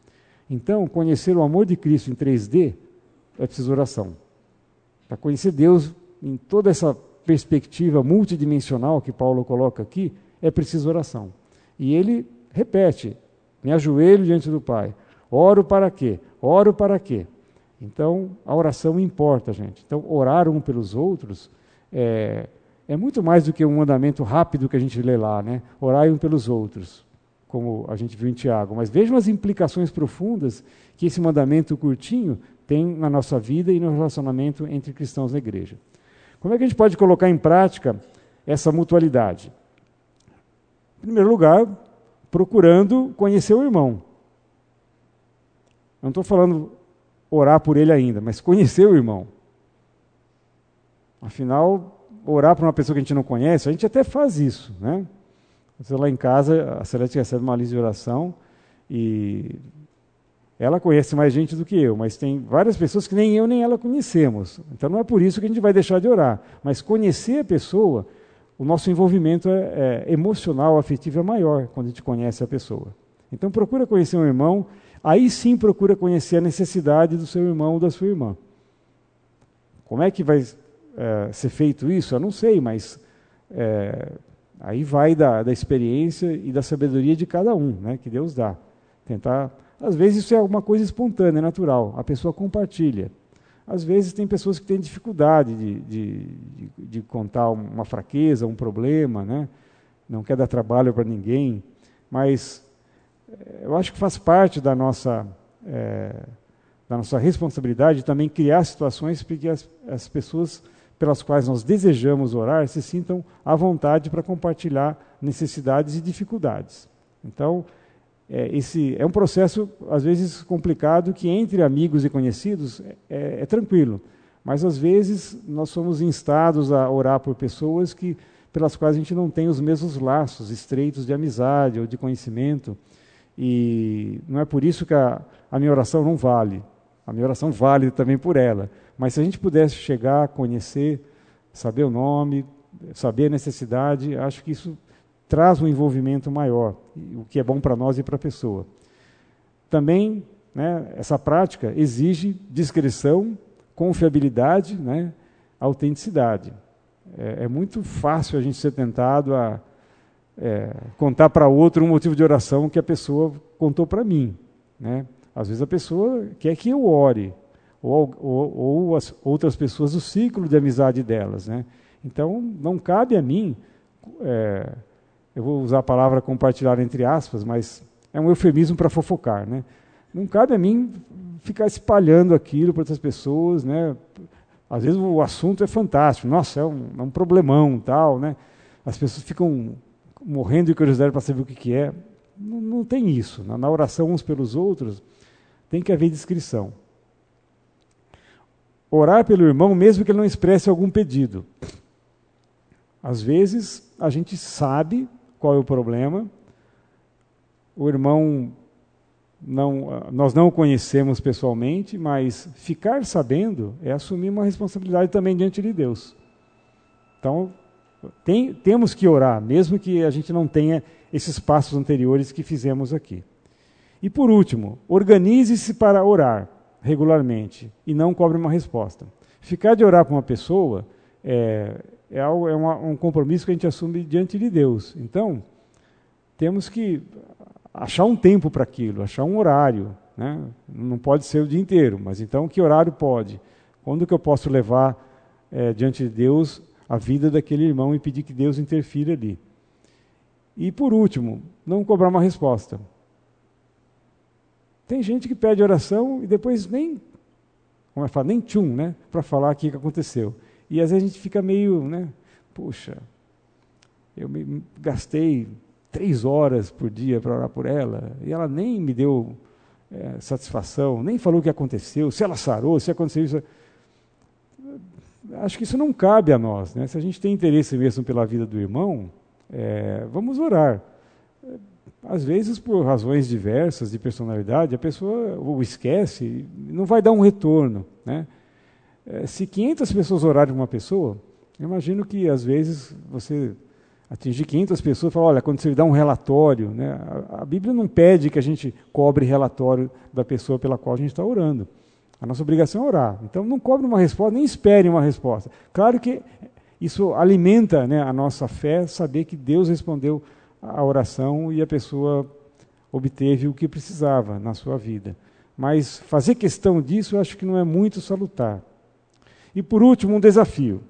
[SPEAKER 1] Então, conhecer o amor de Cristo em 3D é preciso oração. Para conhecer Deus em toda essa perspectiva multidimensional que Paulo coloca aqui, é preciso oração. E ele repete: me ajoelho diante do Pai. Oro para quê? Oro para quê? Então, a oração importa, gente. Então, orar um pelos outros é, é muito mais do que um mandamento rápido que a gente lê lá, né? Orai um pelos outros como a gente viu em Tiago, mas vejam as implicações profundas que esse mandamento curtinho tem na nossa vida e no relacionamento entre cristãos na igreja. Como é que a gente pode colocar em prática essa mutualidade? Em primeiro lugar, procurando conhecer o irmão. Não estou falando orar por ele ainda, mas conhecer o irmão. Afinal, orar para uma pessoa que a gente não conhece, a gente até faz isso, né? Você lá em casa, a Celeste recebe uma lista de oração E ela conhece mais gente do que eu, mas tem várias pessoas que nem eu nem ela conhecemos. Então não é por isso que a gente vai deixar de orar. Mas conhecer a pessoa, o nosso envolvimento é, é emocional, afetivo é maior quando a gente conhece a pessoa. Então procura conhecer um irmão, aí sim procura conhecer a necessidade do seu irmão ou da sua irmã. Como é que vai é, ser feito isso? Eu não sei, mas é, aí vai da, da experiência e da sabedoria de cada um, né, que Deus dá. Tentar, às vezes isso é alguma coisa espontânea, natural. A pessoa compartilha. Às vezes tem pessoas que têm dificuldade de, de, de, de contar uma fraqueza, um problema, né? não quer dar trabalho para ninguém, mas é, eu acho que faz parte da nossa, é, da nossa responsabilidade também criar situações para que as, as pessoas pelas quais nós desejamos orar se sintam à vontade para compartilhar necessidades e dificuldades. Então, é, esse é um processo, às vezes, complicado, que entre amigos e conhecidos é, é, tranquilo. Mas, às vezes, nós somos instados a orar por pessoas que, pelas quais a gente não tem os mesmos laços estreitos de amizade ou de conhecimento. E não é por isso que a, a minha oração não vale. A minha oração vale também por ela. Mas se a gente pudesse chegar, conhecer, saber o nome, saber a necessidade, acho que isso traz um envolvimento maior, o que é bom para nós e para a pessoa. Também, né, essa prática exige discrição, confiabilidade, né, autenticidade. É, é, muito fácil a gente ser tentado a é, contar para outro um motivo de oração que a pessoa contou para mim. Né? Às vezes a pessoa quer que eu ore, ou, ou, ou as outras pessoas, o ciclo de amizade delas. Né? Então, não cabe a mim, é, eu vou usar a palavra compartilhar entre aspas, mas é um eufemismo para fofocar. Né? Não cabe a mim ficar espalhando aquilo para outras pessoas. Né? Às vezes o assunto é fantástico, nossa, é um, é um problemão tal. Né? As pessoas ficam morrendo de curiosidade para saber o que, que é. Não, não tem isso. Na, na oração uns pelos outros, tem que haver descrição. Orar pelo irmão, mesmo que ele não expresse algum pedido. Às vezes, a gente sabe qual é o problema, o irmão não, nós não o conhecemos pessoalmente, mas ficar sabendo é assumir uma responsabilidade também diante de Deus. Então, tem, temos que orar, mesmo que a gente não tenha esses passos anteriores que fizemos aqui. E por último, organize-se para orar regularmente e não cobre uma resposta. Ficar de orar para uma pessoa é, é, algo, é uma, um compromisso que a gente assume diante de Deus. Então, temos que achar um tempo para aquilo, achar um horário. Né? Não pode ser o dia inteiro, mas então que horário pode? Quando que eu posso levar é, diante de Deus a vida daquele irmão e pedir que Deus interfira ali? E por último, não cobrar uma resposta. Tem gente que pede oração e depois nem, como é que fala, nem tchum, né, para falar o que aconteceu. E às vezes a gente fica meio, né, puxa, eu me gastei três horas por dia para orar por ela e ela nem me deu é, satisfação, nem falou o que aconteceu, se ela sarou, se aconteceu isso. Acho que isso não cabe a nós. Né? Se a gente tem interesse mesmo pela vida do irmão, é, vamos orar. Às vezes, por razões diversas de personalidade, a pessoa o esquece, não vai dar um retorno. Né? É, se 500 pessoas orarem uma pessoa, imagino que às vezes você atingir 500 pessoas e falar, olha, quando você dá um relatório, né, a, a, Bíblia não pede que a gente cobre relatório da pessoa pela qual a gente está orando. A nossa obrigação é orar. Então não cobre uma resposta, nem espere uma resposta. Claro que isso alimenta né, a nossa fé, saber que Deus respondeu a oração e a pessoa obteve o que precisava na sua vida. Mas fazer questão disso eu acho que não é muito salutar. E por último, um desafio.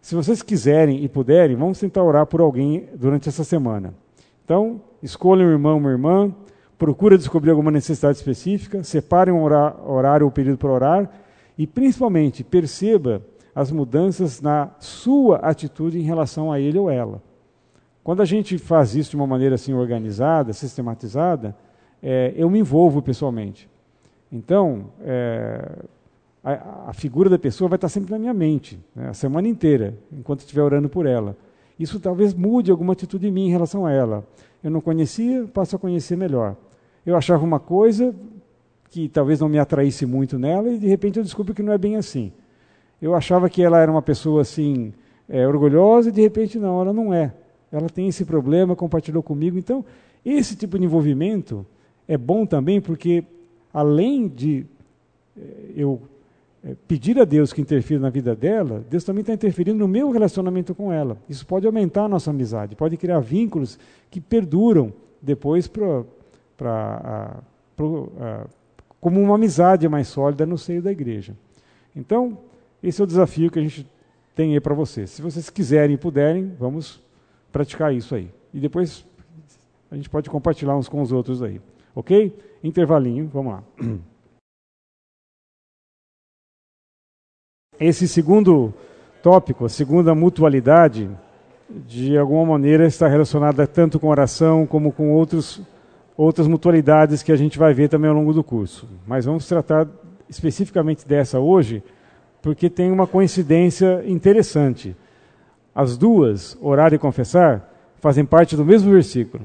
[SPEAKER 1] Se vocês quiserem e puderem, vamos tentar orar por alguém durante essa semana. Então, escolham um irmão, uma irmã, procura descobrir alguma necessidade específica, separem um horário ou período para orar e, principalmente, perceba as mudanças na sua atitude em relação a ele ou ela. Quando a gente faz isso de uma maneira assim organizada, sistematizada, é, eu me envolvo pessoalmente. Então, é, a, a, figura da pessoa vai estar sempre na minha mente, né, a semana inteira, enquanto estiver orando por ela. Isso talvez mude alguma atitude em mim em relação a ela. Eu não conhecia, passo a conhecer melhor. eu achava uma coisa que talvez não me atraísse muito nela e de repente eu descubro que não é bem assim. Eu achava que ela era uma pessoa assim é, orgulhosa e de repente não, ela não é. Ela tem esse problema, compartilhou comigo. Então, esse tipo de envolvimento é bom também porque além de é, eu é, pedir a Deus que interfira na vida dela, Deus também está interferindo no meu relacionamento com ela. Isso pode aumentar a nossa amizade, pode criar vínculos que perduram depois para como uma amizade mais sólida no seio da igreja. Então, esse é o desafio que a gente tem aí para vocês. Se vocês quiserem e puderem, vamos praticar isso aí. E depois a gente pode compartilhar uns com os outros aí. Ok? Intervalinho, vamos lá. Esse segundo tópico, a segunda mutualidade, de alguma maneira está relacionada tanto com oração como com outros, outras mutualidades que a gente vai ver também ao longo do curso. Mas vamos tratar especificamente dessa hoje, porque tem uma coincidência interessante. As duas, orar e confessar, fazem parte do mesmo versículo.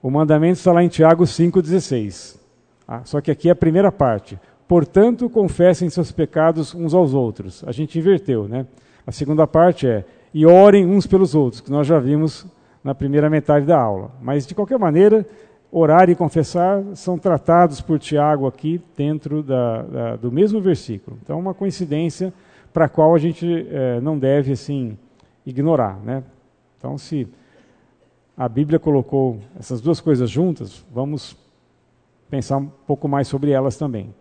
[SPEAKER 1] O mandamento está lá em Tiago 5,16. Ah, só que aqui é a primeira parte. Portanto, confessem seus pecados uns aos outros. A gente inverteu, né? A segunda parte é e orem uns pelos outros, que nós já vimos na primeira metade da aula. Mas, de qualquer maneira, orar e confessar são tratados por Tiago aqui dentro da, da, do mesmo versículo. Então, uma coincidência para a qual a gente é, não deve assim ignorar, né? Então, se a Bíblia colocou essas duas coisas juntas, vamos pensar um pouco mais sobre elas também.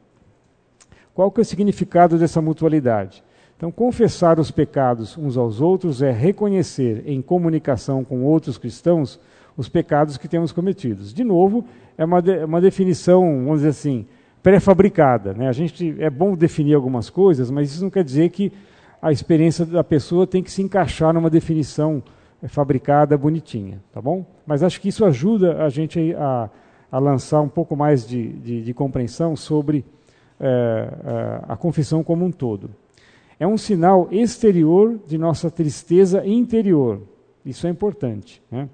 [SPEAKER 1] Qual que é o significado dessa mutualidade? Então, confessar os pecados uns aos outros é reconhecer em comunicação com outros cristãos os pecados que temos cometidos. De novo, é uma, de, uma definição, vamos dizer assim, pré-fabricada. Né? A gente é bom definir algumas coisas, mas isso não quer dizer que a experiência da pessoa tem que se encaixar numa definição é, fabricada, bonitinha, tá bom? Mas acho que isso ajuda a gente a, a lançar um pouco mais de, de, de compreensão sobre é, é, a confissão como um todo. É um sinal exterior de nossa tristeza interior. Isso é importante. Né?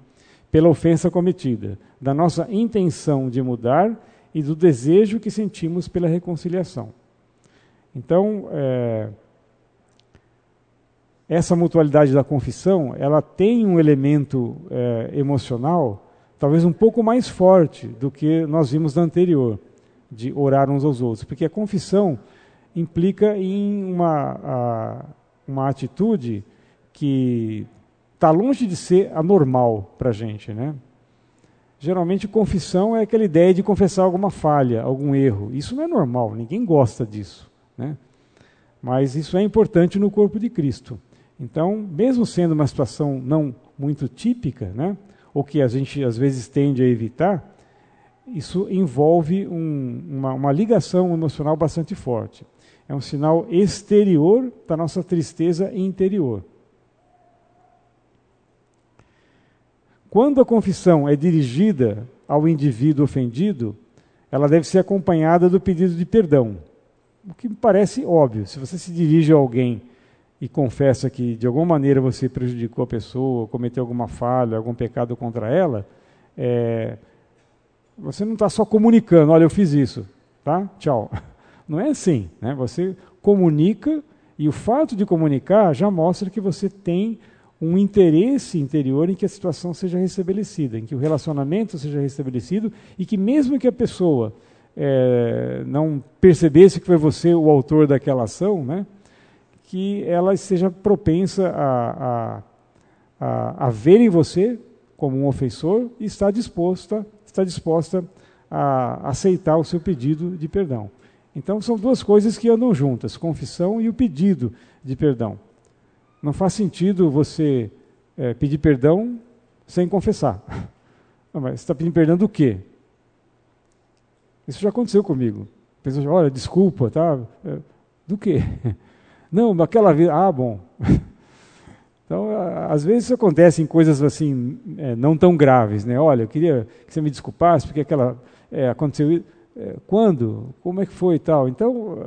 [SPEAKER 1] Pela ofensa cometida, da nossa intenção de mudar e do desejo que sentimos pela reconciliação. Então, é, essa mutualidade da confissão, ela tem um elemento é, emocional talvez um pouco mais forte do que nós vimos na anterior de orar uns aos outros, porque a confissão implica em uma, a, uma atitude que está longe de ser anormal para a gente, né? Geralmente, confissão é aquela ideia de confessar alguma falha, algum erro. Isso não é normal, ninguém gosta disso, né? Mas isso é importante no corpo de Cristo. Então, mesmo sendo uma situação não muito típica, né? Ou que a gente às vezes tende a evitar, isso envolve um, uma, uma ligação emocional bastante forte. É um sinal exterior da nossa tristeza interior. Quando a confissão é dirigida ao indivíduo ofendido, ela deve ser acompanhada do pedido de perdão. O que me parece óbvio. Se você se dirige a alguém e confessa que de alguma maneira você prejudicou a pessoa, cometeu alguma falha, algum pecado contra ela, é, você não está só comunicando, olha, eu fiz isso, tá? Tchau. Não é assim, né? Você comunica e o fato de comunicar já mostra que você tem um interesse interior em que a situação seja restabelecida, em que o relacionamento seja restabelecido e que mesmo que a pessoa é, não percebesse que foi você o autor daquela ação, né? Que ela seja propensa a, a, a, a ver em você como um ofensor e está disposta está disposta a aceitar o seu pedido de perdão. Então são duas coisas que andam juntas, confissão e o pedido de perdão. Não faz sentido você é, pedir perdão sem confessar. Não, mas você está pedindo perdão do quê? Isso já aconteceu comigo. A pessoa olha, desculpa, tá? É, do quê? Não, naquela vez. Ah, bom. Então, às vezes isso acontece em coisas assim, é, não tão graves, né? Olha, eu queria que você me desculpasse, porque aquela é, aconteceu. É, quando? Como é que foi e tal? Então,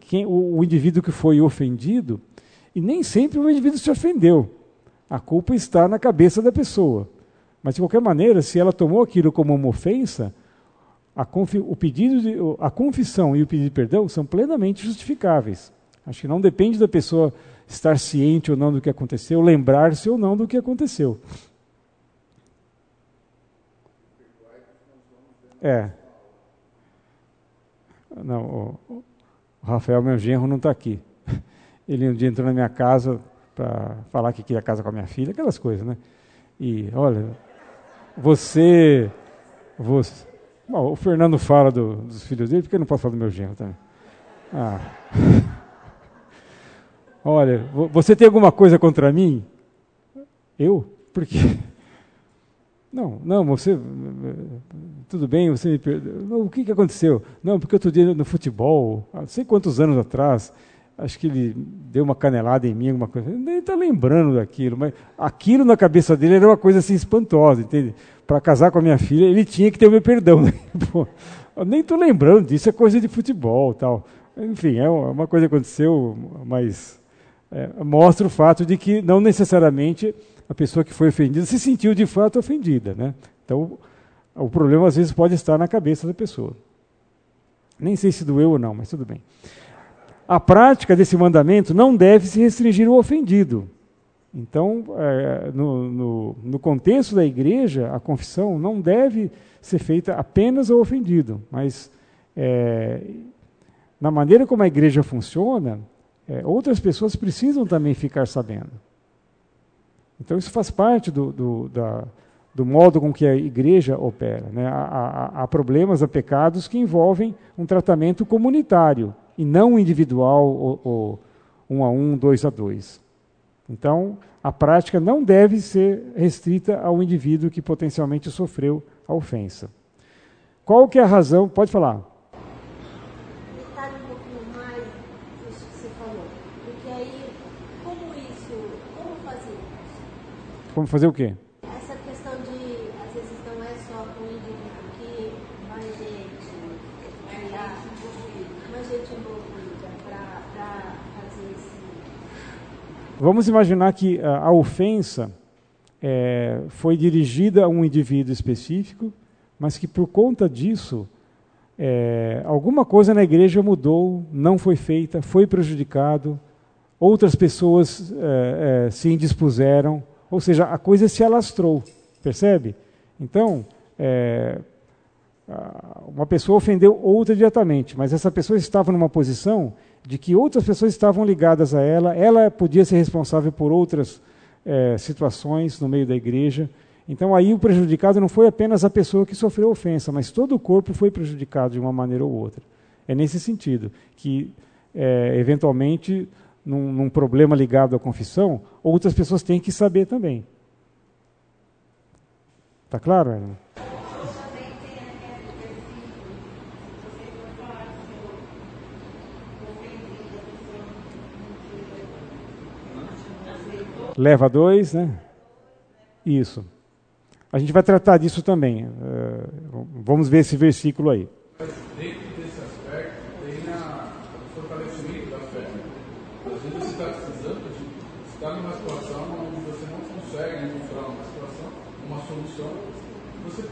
[SPEAKER 1] quem, o, o, indivíduo que foi ofendido, e nem sempre o indivíduo se ofendeu. A culpa está na cabeça da pessoa. Mas, de qualquer maneira, se ela tomou aquilo como uma ofensa, a, o pedido de, a confissão e o pedido de perdão são plenamente justificáveis. Acho que não depende da pessoa estar ciente ou não do que aconteceu, lembrar-se ou não do que aconteceu. É. Não, o, Rafael, meu genro, não está aqui. Ele um dia entrou na minha casa para falar que queria casar com a minha filha, aquelas coisas, né? E, olha, você. você bom, o Fernando fala do, dos filhos dele, porque eu não posso falar do meu genro também. Ah. Olha, você tem alguma coisa contra mim? Eu? Por quê? Não, não, você. Tudo bem, você me perdoa. O que, que aconteceu? Não, porque outro dia no futebol, não sei quantos anos atrás, acho que ele deu uma canelada em mim, alguma coisa. Ele está lembrando daquilo, mas aquilo na cabeça dele era uma coisa assim espantosa, entende? Para casar com a minha filha, ele tinha que ter o meu perdão. Né? Pô, nem estou lembrando disso, é coisa de futebol tal. Enfim, é uma coisa que aconteceu, mas é, mostra o fato de que não necessariamente a pessoa que foi ofendida se sentiu de fato ofendida. Né? Então, o problema às vezes pode estar na cabeça da pessoa. Nem sei se doeu ou não, mas tudo bem. A prática desse mandamento não deve se restringir ao ofendido. Então, é, no, no, no, contexto da igreja, a confissão não deve ser feita apenas ao ofendido, mas é, na maneira como a igreja funciona, é, outras pessoas precisam também ficar sabendo. Então, isso faz parte do, do, da, do modo com que a igreja opera. Né? Há, há, há, problemas, há pecados que envolvem um tratamento comunitário e não individual, ou, ou um a um, dois a dois. Então, a prática não deve ser restrita ao indivíduo que potencialmente sofreu a ofensa. Qual que é a razão? Pode falar. Como fazer o quê?
[SPEAKER 4] Essa questão de, às vezes, não é só com o indivíduo que mais gente, mais gente envolvida para fazer esse.
[SPEAKER 1] Vamos imaginar que a, a ofensa é, foi dirigida a um indivíduo específico, mas que por conta disso é, alguma coisa na igreja mudou, não foi feita, foi prejudicado, outras pessoas é, é se indispuseram, ou seja, a coisa se alastrou, percebe? Então, uma pessoa ofendeu outra diretamente, mas essa pessoa estava numa posição de que outras pessoas estavam ligadas a ela, ela podia ser responsável por outras é, situações no meio da igreja. Então aí o prejudicado não foi apenas a pessoa que sofreu ofensa, mas todo o corpo foi prejudicado de uma maneira ou outra. É nesse sentido que, é, eventualmente, num, num problema ligado à confissão, outras pessoas têm que saber também. Está claro, Ana? Leva dois, né? Isso. A gente vai tratar disso também. Uh, vamos ver esse versículo aí.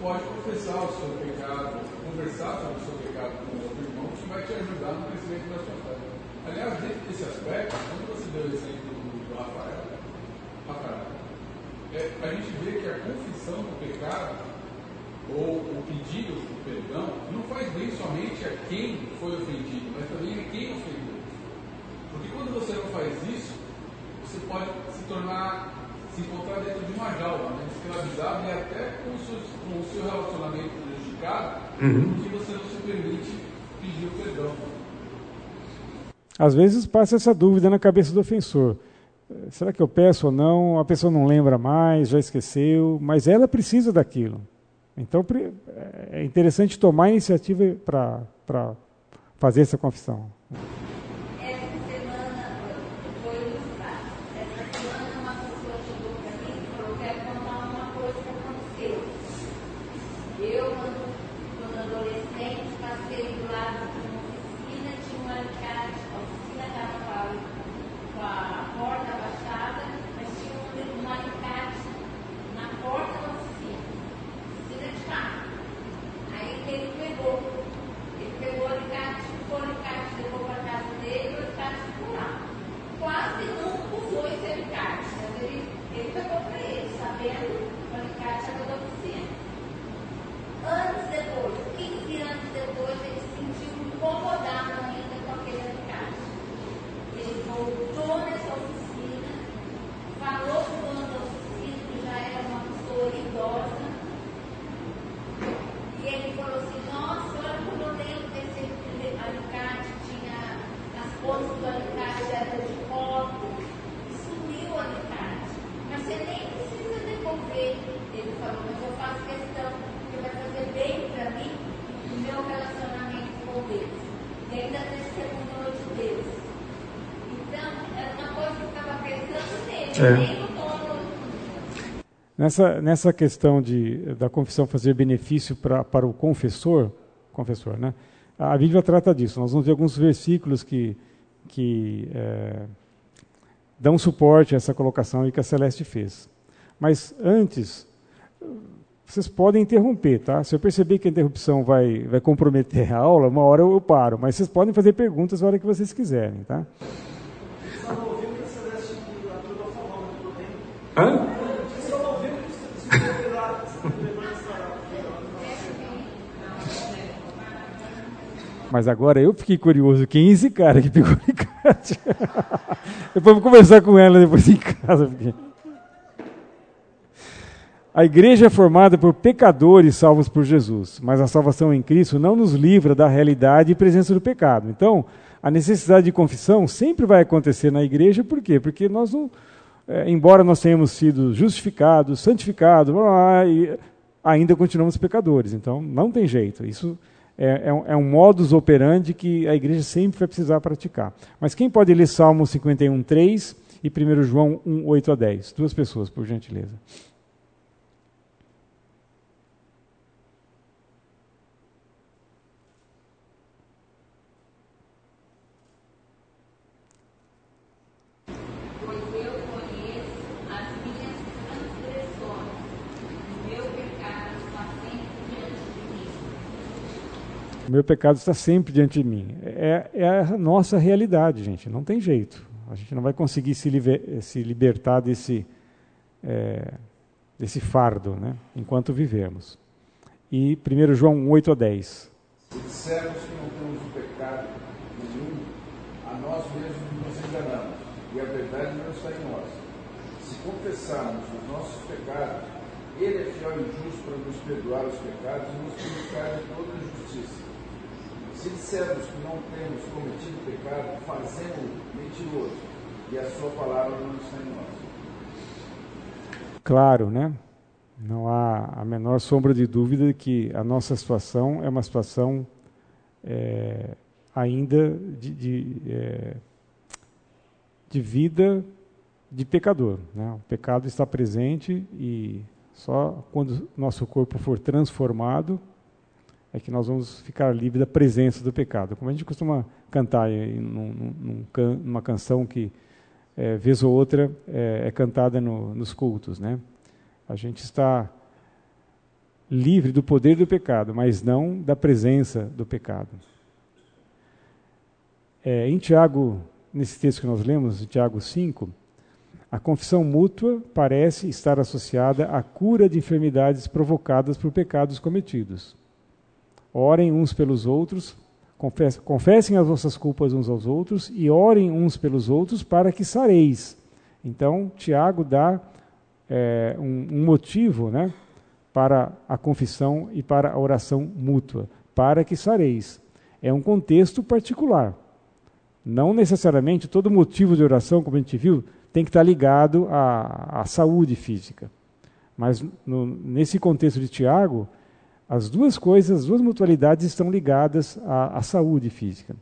[SPEAKER 2] pode confessar o seu pecado, conversar sobre o seu pecado com o outro irmão, que vai te ajudar no crescimento da sua fé. Aliás, dentro desse aspecto, quando você deu o exemplo do Rafael, Rafael é, a gente vê que a confissão do pecado, ou o pedido do perdão, não faz bem somente a quem foi ofendido, mas também a quem ofendeu. Porque quando você não faz isso, você pode se tornar se encontrar dentro de uma jaula, né? escravizado e até com o seu, com o seu relacionamento prejudicado, uhum. porque você não se permite pedir o perdão.
[SPEAKER 1] Às vezes passa essa dúvida na cabeça do ofensor. Será que eu peço ou não? A pessoa não lembra mais, já esqueceu, mas ela precisa daquilo. Então é interessante tomar a iniciativa para fazer essa confissão. É. Nessa, nessa questão de, da confissão fazer benefício pra, para o confessor, confessor, né? A Bíblia trata disso. Nós vamos ver alguns versículos que, que é, dão suporte a essa colocação e que a Celeste fez. Mas antes, vocês podem interromper, tá? Se eu perceber que a interrupção vai, vai comprometer a aula, uma hora eu paro. Mas vocês podem fazer perguntas na hora que vocês quiserem, tá?
[SPEAKER 2] Estava ouvindo que a Celeste a turma falando do tempo.
[SPEAKER 1] Hã? Mas agora eu fiquei curioso. Quem é esse cara que pegou o alicate? depois vou conversar com ela depois em casa. Porque... A igreja é formada por pecadores salvos por Jesus, mas a salvação em Cristo não nos livra da realidade e presença do pecado. Então, a necessidade de confissão sempre vai acontecer na igreja, por quê? Porque nós não, é, embora nós tenhamos sido justificados, santificados, blá, blá, e ainda continuamos pecadores. Então, não tem jeito. Isso é, é, um, é um modus operandi que a igreja sempre vai precisar praticar. Mas quem pode ler Salmo 51, 3 e 1 João 1, 8 a 10? Duas pessoas, por gentileza.
[SPEAKER 5] Pois eu conheço as minhas transgressões, o meu pecado está sempre diante de mim.
[SPEAKER 1] O meu pecado está sempre diante de mim. É, é a nossa realidade, gente. Não tem jeito. A gente não vai conseguir se, liber, se libertar desse, é, desse fardo né, enquanto vivermos. E 1 João 8 a 10.
[SPEAKER 3] Se dissermos que não temos pecado nenhum, a nós mesmos nos enganamos, e a verdade não está em nós. Se confessarmos os nossos pecados, Ele é fiel e justo para nos perdoar os pecados e nos purificar de toda injustiça. Se dissermos que não temos cometido pecado, fazemos-o mentiroso, e a sua palavra não está em nós.
[SPEAKER 1] Claro, né? Não há a menor sombra de dúvida que a nossa situação é uma situação é, ainda de, de, é, de vida de pecador. Né? O pecado está presente e só quando nosso corpo for transformado é que nós vamos ficar livres da presença do pecado. Como a gente costuma cantar aí num, num, numa canção que, é, vez ou outra, é, é cantada no, nos cultos, né? A gente está livre do poder do pecado, mas não da presença do pecado. É, em Tiago, nesse texto que nós lemos, em Tiago 5, a confissão mútua parece estar associada à cura de enfermidades provocadas por pecados cometidos. Orem uns pelos outros, confessem as vossas culpas uns aos outros e orem uns pelos outros para que sareis. Então, Tiago dá é, um, um, motivo né, para a confissão e para a oração mútua, para que sareis. É um contexto particular. Não necessariamente todo motivo de oração, como a gente viu, tem que estar ligado à, à saúde física. Mas no, nesse contexto de Tiago, as duas coisas, as duas mutualidades estão ligadas à, à saúde física.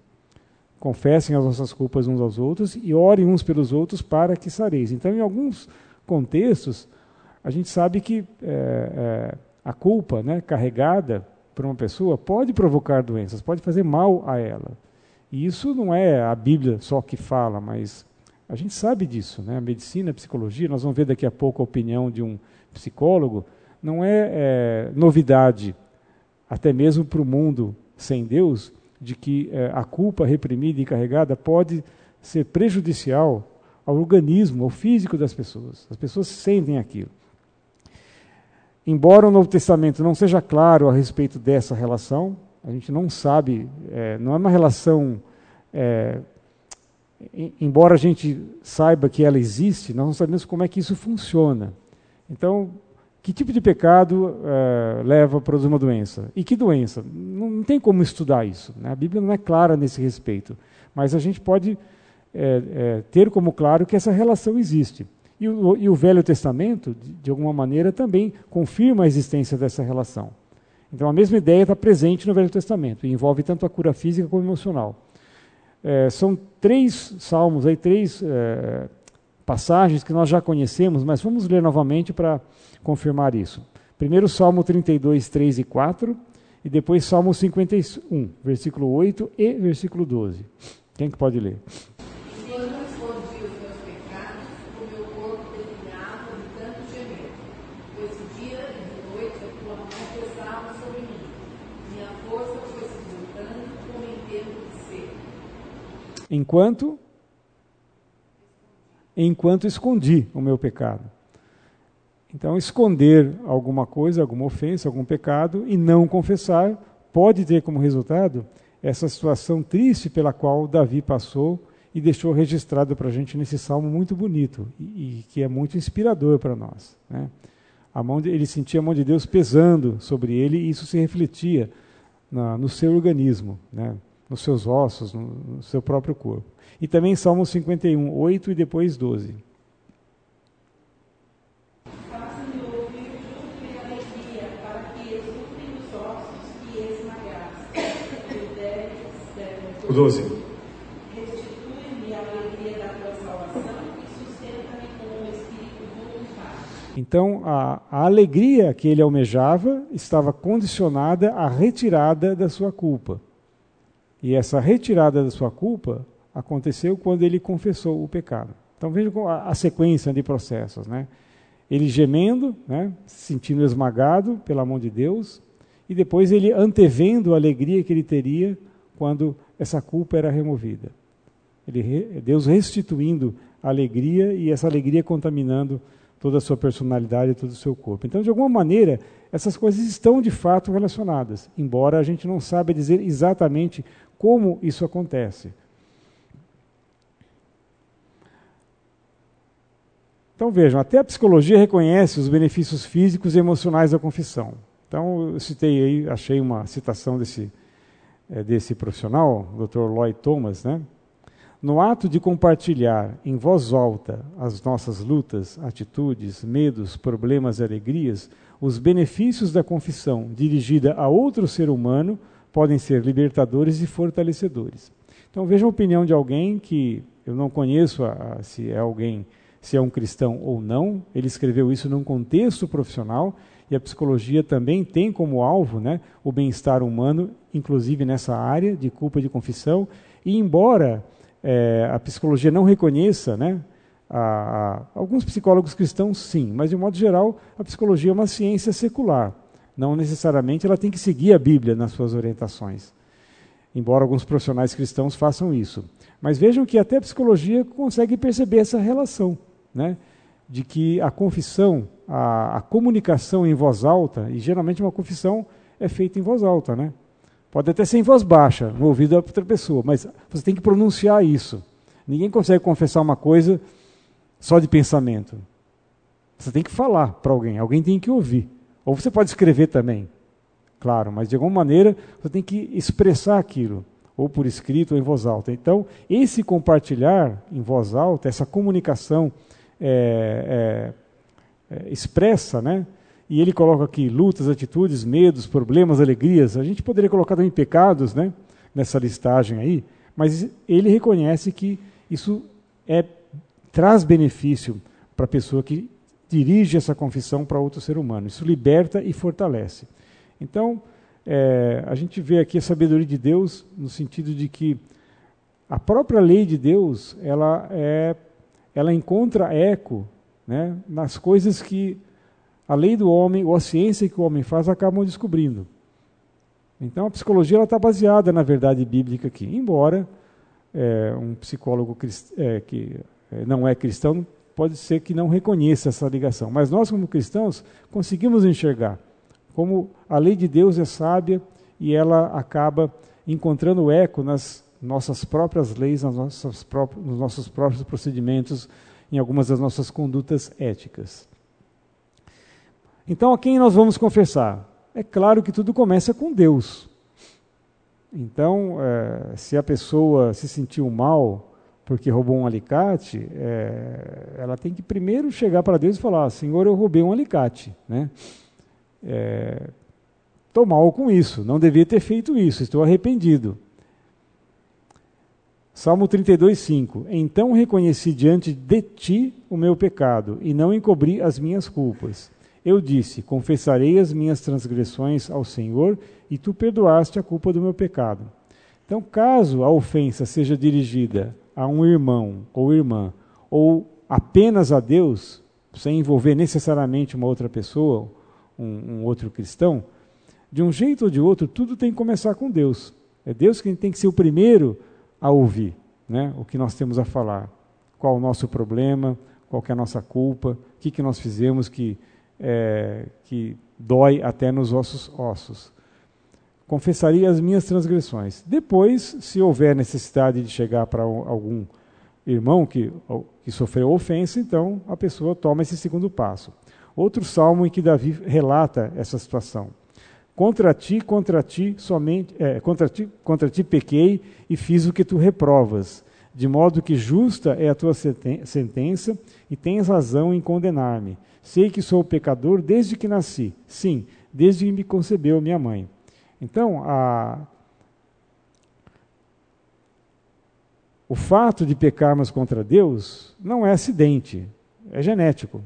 [SPEAKER 1] Confessem as nossas culpas uns aos outros e orem uns pelos outros para que sareis. Então, em alguns contextos, a gente sabe que é, é, a culpa né, carregada por uma pessoa pode provocar doenças, pode fazer mal a ela. E isso não é a Bíblia só que fala, mas a gente sabe disso. Né? A medicina, a psicologia, nós vamos ver daqui a pouco a opinião de um psicólogo, não é, é novidade, até mesmo para o mundo sem Deus, de que é, a culpa reprimida e carregada pode ser prejudicial ao organismo, ao físico das pessoas. As pessoas sentem aquilo. Embora o Novo Testamento não seja claro a respeito dessa relação, a gente não sabe, é, não é uma relação. É, embora a gente saiba que ela existe, nós não sabemos como é que isso funciona. Então, Que tipo de pecado uh, leva a produzir uma doença? E que doença? Não, não tem como estudar isso. Né? A Bíblia não é clara nesse respeito. Mas a gente pode é, é, ter como claro que essa relação existe. E o, e o Velho Testamento, de, de, alguma maneira, também confirma a existência dessa relação. Então, a mesma ideia está presente no Velho Testamento e envolve tanto a cura física como emocional. É, são três salmos, aí, três passagens que nós já conhecemos, mas vamos ler novamente para confirmar isso. Primeiro, Salmo 32, 3 e 4, e depois Salmo 51, versículo 8 e versículo 12. Quem que pode ler? enquanto enquanto escondi o meu pecado. Então, esconder alguma coisa, alguma ofensa, algum pecado e não confessar pode ter como resultado essa situação triste pela qual Davi passou e deixou registrado para a gente nesse salmo muito bonito e, e que é muito inspirador para nós. Né? A mão de, ele sentia a mão de Deus pesando sobre ele e isso se refletia na, no seu organismo. Né? Nos seus ossos, no, no seu próprio corpo. E também Salmo 51, 8 e depois 12.
[SPEAKER 2] O 12.
[SPEAKER 5] Restitui-me a alegria da tua salvação e sustenta-me com um espírito
[SPEAKER 1] Então, a, a alegria que ele almejava estava condicionada à retirada da sua culpa. E essa retirada da sua culpa aconteceu quando ele confessou o pecado. Então veja a, a sequência de processos, né? Ele gemendo, né, se sentindo esmagado pela mão de Deus, e depois ele antevendo a alegria que ele teria quando essa culpa era removida. Ele, Deus restituindo a alegria e essa alegria contaminando toda a sua personalidade, todo o seu corpo. Então, de alguma maneira, essas coisas estão de fato relacionadas, embora a gente não saiba dizer exatamente como isso acontece. Então vejam, até a psicologia reconhece os benefícios físicos e emocionais da confissão. Então eu citei aí, achei uma citação desse, é, desse profissional, Dr. Lloyd Thomas, né? No ato de compartilhar em voz alta as nossas lutas, atitudes, medos, problemas e alegrias, os benefícios da confissão dirigida a outro ser humano podem ser libertadores e fortalecedores. Então veja a opinião de alguém que eu não conheço a, a, se é alguém, se é um cristão ou não. Ele escreveu isso num contexto profissional e a psicologia também tem como alvo né, o bem-estar humano, inclusive nessa área de culpa de confissão. E embora é, a psicologia não reconheça, né, a, alguns psicólogos cristãos sim, mas de modo geral a psicologia é uma ciência secular não necessariamente ela tem que seguir a Bíblia nas suas orientações. Embora alguns profissionais cristãos façam isso. Mas vejam que até a psicologia consegue perceber essa relação, né? de que a confissão, a, a, comunicação em voz alta, e geralmente uma confissão é feita em voz alta, né? Pode até ser em voz baixa, no ouvido da outra pessoa, mas você tem que pronunciar isso. Ninguém consegue confessar uma coisa só de pensamento. Você tem que falar para alguém, alguém tem que ouvir. Ou você pode escrever também, claro, mas de alguma maneira você tem que expressar aquilo, ou por escrito ou em voz alta. Então, esse compartilhar em voz alta, essa comunicação é, é, é, expressa, né? E ele coloca aqui lutas, atitudes, medos, problemas, alegrias. A gente poderia colocar também pecados, né? Nessa listagem aí, mas ele reconhece que isso é traz benefício para a pessoa que dirige essa confissão para outro ser humano. Isso liberta e fortalece. Então, é, a gente vê aqui a sabedoria de Deus no sentido de que a própria lei de Deus ela é, ela encontra eco, né, nas coisas que a lei do homem ou a ciência que o homem faz acabam descobrindo. Então, a psicologia está baseada na verdade bíblica aqui, embora é, um psicólogo é, que é, não é cristão pode ser que não reconheça essa ligação. Mas nós, como cristãos, conseguimos enxergar como a lei de Deus é sábia e ela acaba encontrando eco nas nossas próprias leis, nas nossas próprias, nos nossos próprios procedimentos, em algumas das nossas condutas éticas. Então, a quem nós vamos confessar? É claro que tudo começa com Deus. Então, é, se a pessoa se sentiu mal porque roubou um alicate, é, ela tem que primeiro chegar para Deus e falar: Senhor, eu roubei um alicate. Né? Estou é, mal com isso, não devia ter feito isso, estou arrependido. Salmo 32, 5. Então reconheci diante de ti o meu pecado e não encobri as minhas culpas. Eu disse: Confessarei as minhas transgressões ao Senhor e tu perdoaste a culpa do meu pecado. Então, caso a ofensa seja dirigida a um irmão ou irmã, ou apenas a Deus, sem envolver necessariamente uma outra pessoa, um, um outro cristão, de um jeito ou de outro, tudo tem que começar com Deus. É Deus que tem que ser o primeiro a ouvir né, o que nós temos a falar. Qual o nosso problema, qual é a nossa culpa, o que, que nós fizemos que, é, que dói até nos ossos ossos confessaria as minhas transgressões. Depois, se houver necessidade de chegar para algum irmão que, que sofreu ofensa, então a pessoa toma esse segundo passo. Outro salmo em que Davi relata essa situação. Contra ti, contra ti, somente, é, contra ti, contra ti pequei e fiz o que tu reprovas, de modo que justa é a tua sentença e tens razão em condenar-me. Sei que sou pecador desde que nasci, sim, desde que me concebeu minha mãe. Então, a, o fato de pecarmos contra Deus não é acidente, é genético.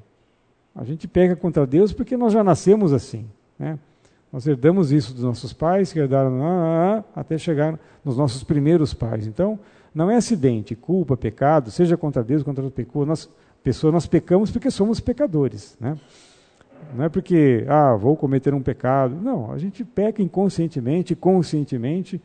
[SPEAKER 1] A gente peca contra Deus porque nós já nascemos assim. Né? Nós herdamos isso dos nossos pais, que herdaram ah, ah, até chegar nos nossos primeiros pais. Então, não é acidente, culpa, pecado, seja contra Deus, contra outra pessoa, nós, pessoa, nós pecamos porque somos pecadores. Né? Não é porque, ah, vou cometer um pecado. Não, a gente peca inconscientemente, conscientemente.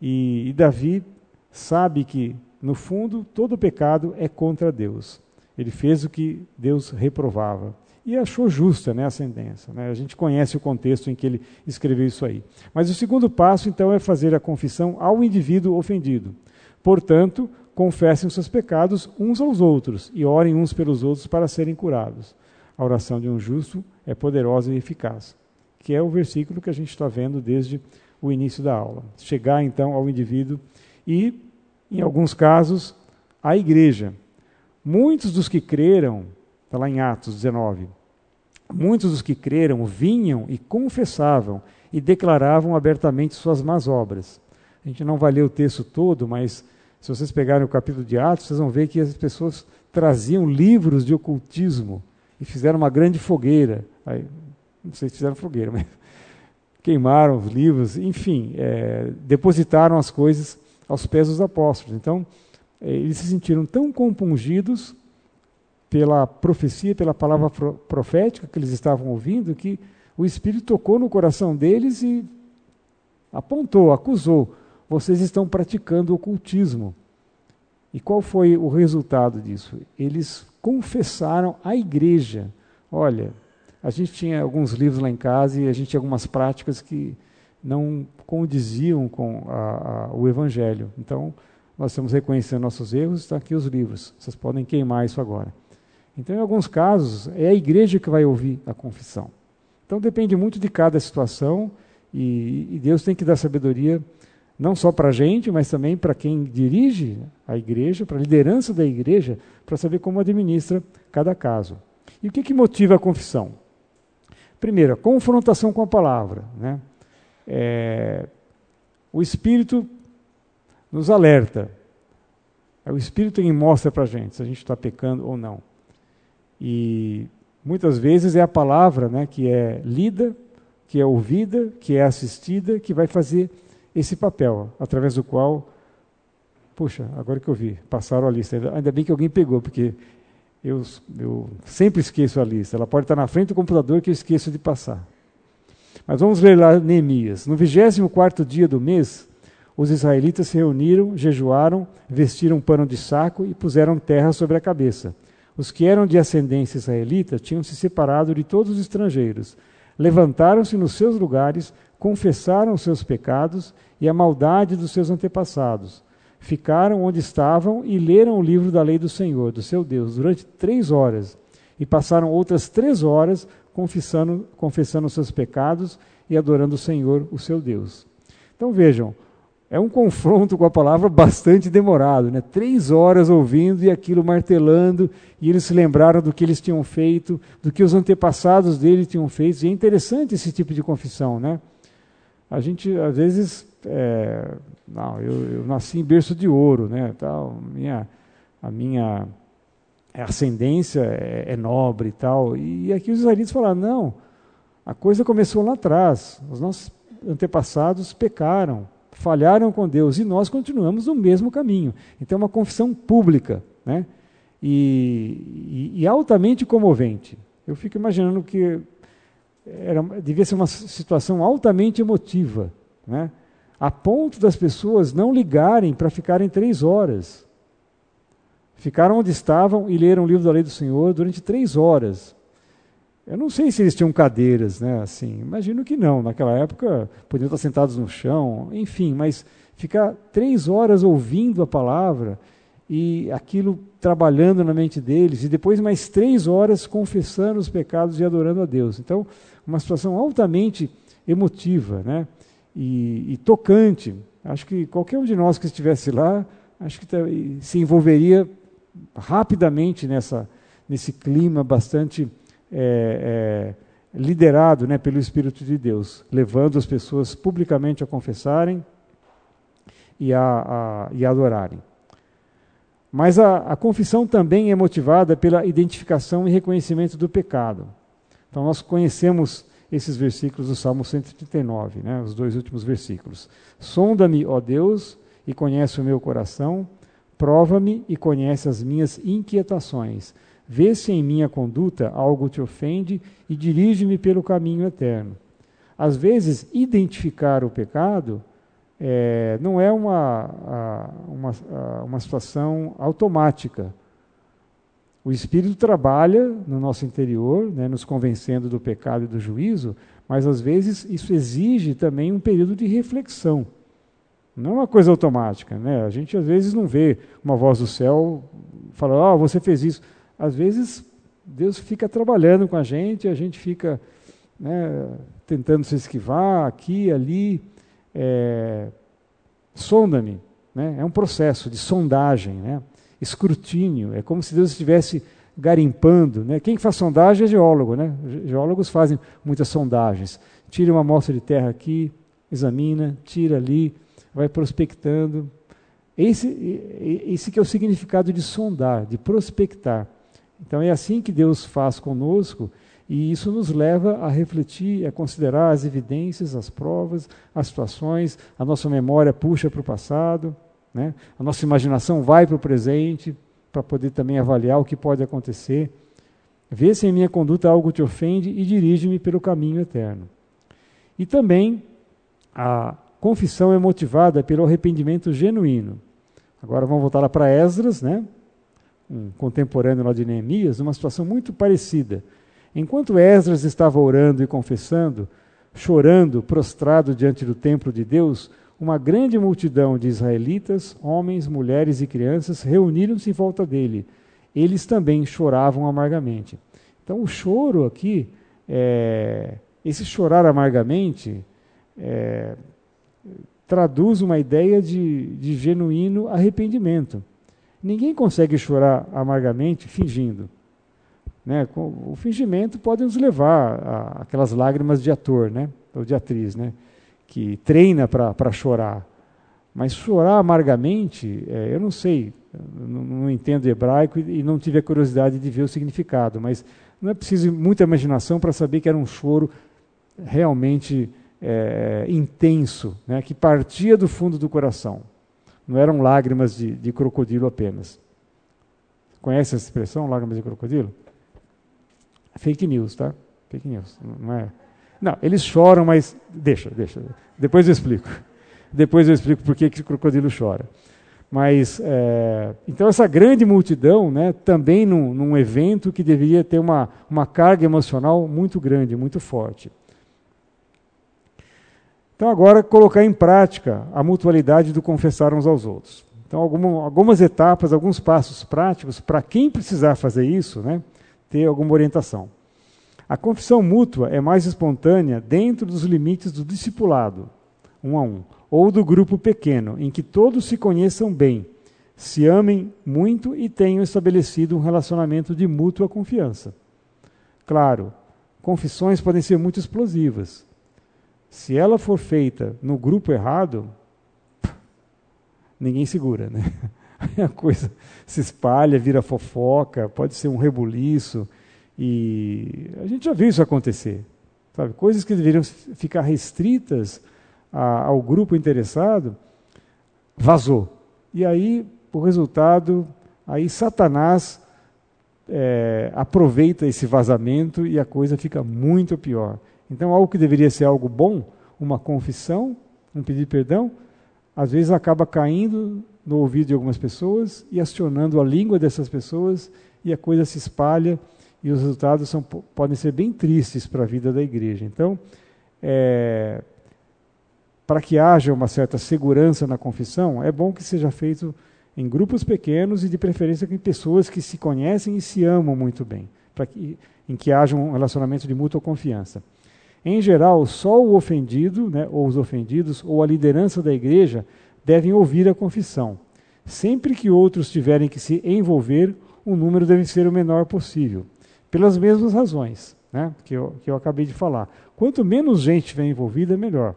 [SPEAKER 1] E, e Davi sabe que, no fundo, todo pecado é contra Deus. Ele fez o que Deus reprovava. E achou justa né, a sentença. Né? A gente conhece o contexto em que ele escreveu isso aí. Mas o segundo passo, então, é fazer a confissão ao indivíduo ofendido. Portanto, confessem os seus pecados uns aos outros e orem uns pelos outros para serem curados a oração de um justo é poderosa e eficaz, que é o versículo que a gente está vendo desde o início da aula. Chegar então ao indivíduo e, em alguns casos, à igreja. Muitos dos que creram, está lá em Atos 19, muitos dos que creram vinham e confessavam e declaravam abertamente suas más obras. A gente não vai ler o texto todo, mas se vocês pegarem o capítulo de Atos, vocês vão ver que as pessoas traziam livros de ocultismo e fizeram uma grande fogueira. Aí, não sei se fizeram fogueira, mas queimaram os livros, enfim, é, depositaram as coisas aos pés dos apóstolos. Então, é, eles se sentiram tão compungidos pela profecia, pela palavra profética que eles estavam ouvindo, que o Espírito tocou no coração deles e apontou, acusou: vocês estão praticando ocultismo. E qual foi o resultado disso? Eles confessaram à igreja: olha, a gente tinha alguns livros lá em casa e a gente tinha algumas práticas que não condiziam com a, a, o Evangelho. Então, nós estamos reconhecendo nossos erros, estão aqui os livros. Vocês podem queimar isso agora. Então, em alguns casos, é a igreja que vai ouvir a confissão. Então, depende muito de cada situação e, e Deus tem que dar sabedoria não só para a gente, mas também para quem dirige a igreja, para a liderança da igreja, para saber como administra cada caso. E o que, que motiva a confissão? Primeiro, a confrontação com a palavra. Né? É, o Espírito nos alerta. É o Espírito quem mostra para a gente se a gente está pecando ou não. E muitas vezes é a palavra né, que é lida, que é ouvida, que é assistida, que vai fazer esse papel, através do qual, puxa, agora que eu vi, passaram a lista. Ainda bem que alguém pegou, porque eu, eu sempre esqueço a lista. Ela pode estar na frente do computador que eu esqueço de passar. Mas vamos ler lá Neemias. No 24 dia do mês, os israelitas se reuniram, jejuaram, vestiram um pano de saco e puseram terra sobre a cabeça. Os que eram de ascendência israelita tinham se separado de todos os estrangeiros. Levantaram-se nos seus lugares, confessaram seus pecados e a maldade dos seus antepassados. Ficaram onde estavam e leram o livro da lei do Senhor, do seu Deus, durante três horas. E passaram outras três horas confessando, confessando os seus pecados e adorando o Senhor, o seu Deus. Então vejam, é um confronto com a palavra bastante demorado, né? Três horas ouvindo e aquilo martelando, e eles se lembraram do que eles tinham feito, do que os antepassados dele tinham feito. E é interessante esse tipo de confissão, né? A gente às vezes, é, não, eu, eu, nasci em berço de ouro, né? Tal, minha, a minha ascendência é, é nobre e tal. E aqui os israelitas falaram, não, a coisa começou lá atrás. Os nossos antepassados pecaram falharam com Deus e nós continuamos no mesmo caminho. Então é uma confissão pública, né? E, e, e altamente comovente. Eu fico imaginando que era, devia ser uma situação altamente emotiva, né? A ponto das pessoas não ligarem para ficarem três horas. Ficaram onde estavam e leram o livro da lei do Senhor durante três horas. Eu não sei se eles tinham cadeiras, né? Assim, imagino que não. Naquela época podiam estar sentados no chão, enfim. Mas ficar três horas ouvindo a palavra e aquilo trabalhando na mente deles e depois mais três horas confessando os pecados e adorando a Deus. Então, uma situação altamente emotiva, né? E, e tocante. Acho que qualquer um de nós que estivesse lá, acho que se envolveria rapidamente nessa nesse clima bastante é, é, liderado né, pelo Espírito de Deus, levando as pessoas publicamente a confessarem e a, a, e adorarem. Mas a, a, confissão também é motivada pela identificação e reconhecimento do pecado. Então nós conhecemos esses versículos do Salmo 139, né, os dois últimos versículos. Sonda-me, ó Deus, e conhece o meu coração, prova-me e conhece as minhas inquietações Vê se em minha conduta algo te ofende e dirige-me pelo caminho eterno. Às vezes, identificar o pecado é, não é uma, uma, uma situação automática. O Espírito trabalha no nosso interior, né, nos convencendo do pecado e do juízo, mas às vezes isso exige também um período de reflexão. Não é uma coisa automática. Né? A gente às vezes não vê uma voz do céu falando, ah, oh, você fez isso às vezes Deus fica trabalhando com a gente, a gente fica né, tentando se esquivar aqui, ali. É, Sonda-me. Né? É um processo de sondagem, né? Escrutínio. É como se Deus estivesse garimpando. Né? Quem faz sondagem é geólogo. Né? Geólogos fazem muitas sondagens. Tira uma amostra de terra aqui, examina, tira ali, vai prospectando. Esse, esse que é o significado de sondar, de prospectar. Então é assim que Deus faz conosco e isso nos leva a refletir, a considerar as evidências, as provas, as situações, a nossa memória puxa para o passado, né? a nossa imaginação vai para o presente para poder também avaliar o que pode acontecer. Vê se em minha conduta algo te ofende e dirige-me pelo caminho eterno. E também a confissão é motivada pelo arrependimento genuíno. Agora vamos voltar lá para Esdras, né? um contemporâneo lá de Neemias, uma situação muito parecida. Enquanto Esdras estava orando e confessando, chorando, prostrado diante do templo de Deus, uma grande multidão de israelitas, homens, mulheres e crianças, reuniram-se em volta dele. Eles também choravam amargamente. Então, o choro aqui, é, esse chorar amargamente, é, traduz uma ideia de, de genuíno arrependimento. Ninguém consegue chorar amargamente fingindo. Né? O fingimento pode nos levar a aquelas lágrimas de ator, né? ou de atriz, né? Que treina para chorar. Mas chorar amargamente, é, eu não sei, não, não, entendo hebraico e, e não tive a curiosidade de ver o significado, mas não é preciso muita imaginação para saber que era um choro realmente é, intenso, né? que partia do fundo do coração. Não eram lágrimas de, de crocodilo apenas. Conhece essa expressão, lágrimas de crocodilo? Fake news, tá? Fake news. Não é. Não, eles choram, mas deixa, deixa. Depois eu explico. Depois eu explico por que, que o crocodilo chora. Mas é, então essa grande multidão, né, também num, num evento que deveria ter uma, uma carga emocional muito grande, muito forte. Então, agora, colocar em prática a mutualidade do confessar uns aos outros. Então, alguma, algumas etapas, alguns passos práticos para quem precisar fazer isso, né, ter alguma orientação. A confissão mútua é mais espontânea dentro dos limites do discipulado, um a um, ou do grupo pequeno, em que todos se conheçam bem, se amem muito e tenham estabelecido um relacionamento de mútua confiança. Claro, confissões podem ser muito explosivas. Se ela for feita no grupo errado, ninguém segura, né? A coisa se espalha, vira fofoca, pode ser um rebuliço. E a gente já viu isso acontecer. Sabe? Coisas que deveriam ficar restritas a, ao grupo interessado, vazou. E aí, o resultado, aí Satanás é, aproveita esse vazamento e a coisa fica muito pior. Então, algo que deveria ser algo bom, uma confissão, um pedido de perdão, às vezes acaba caindo no ouvido de algumas pessoas e acionando a língua dessas pessoas e a coisa se espalha e os resultados são, podem ser bem tristes para a vida da igreja. Então, é, para que haja uma certa segurança na confissão, é bom que seja feito em grupos pequenos e de preferência com pessoas que se conhecem e se amam muito bem, para que, em que haja um relacionamento de mútua confiança. Em geral, só o ofendido, né, ou os ofendidos, ou a liderança da igreja devem ouvir a confissão. Sempre que outros tiverem que se envolver, o número deve ser o menor possível, pelas mesmas razões né, que, eu, que eu acabei de falar. Quanto menos gente estiver envolvida, melhor.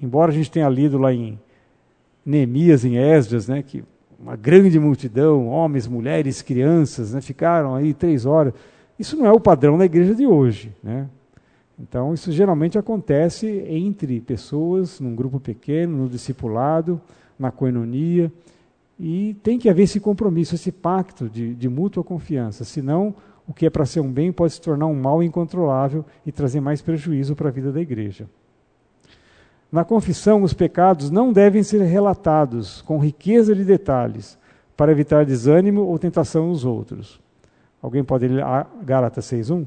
[SPEAKER 1] Embora a gente tenha lido lá em Neemias, em Esdras, né, que uma grande multidão, homens, mulheres, crianças, né, ficaram aí três horas. Isso não é o padrão da igreja de hoje. Né? Então, isso geralmente acontece entre pessoas, num grupo pequeno, no discipulado, na coenonia, e tem que haver esse compromisso, esse pacto de, de mútua confiança, senão o que é para ser um bem pode se tornar um mal incontrolável e trazer mais prejuízo para a vida da igreja. Na confissão, os pecados não devem ser relatados com riqueza de detalhes, para evitar desânimo ou tentação nos outros. Alguém pode ler Gálatas 6.1?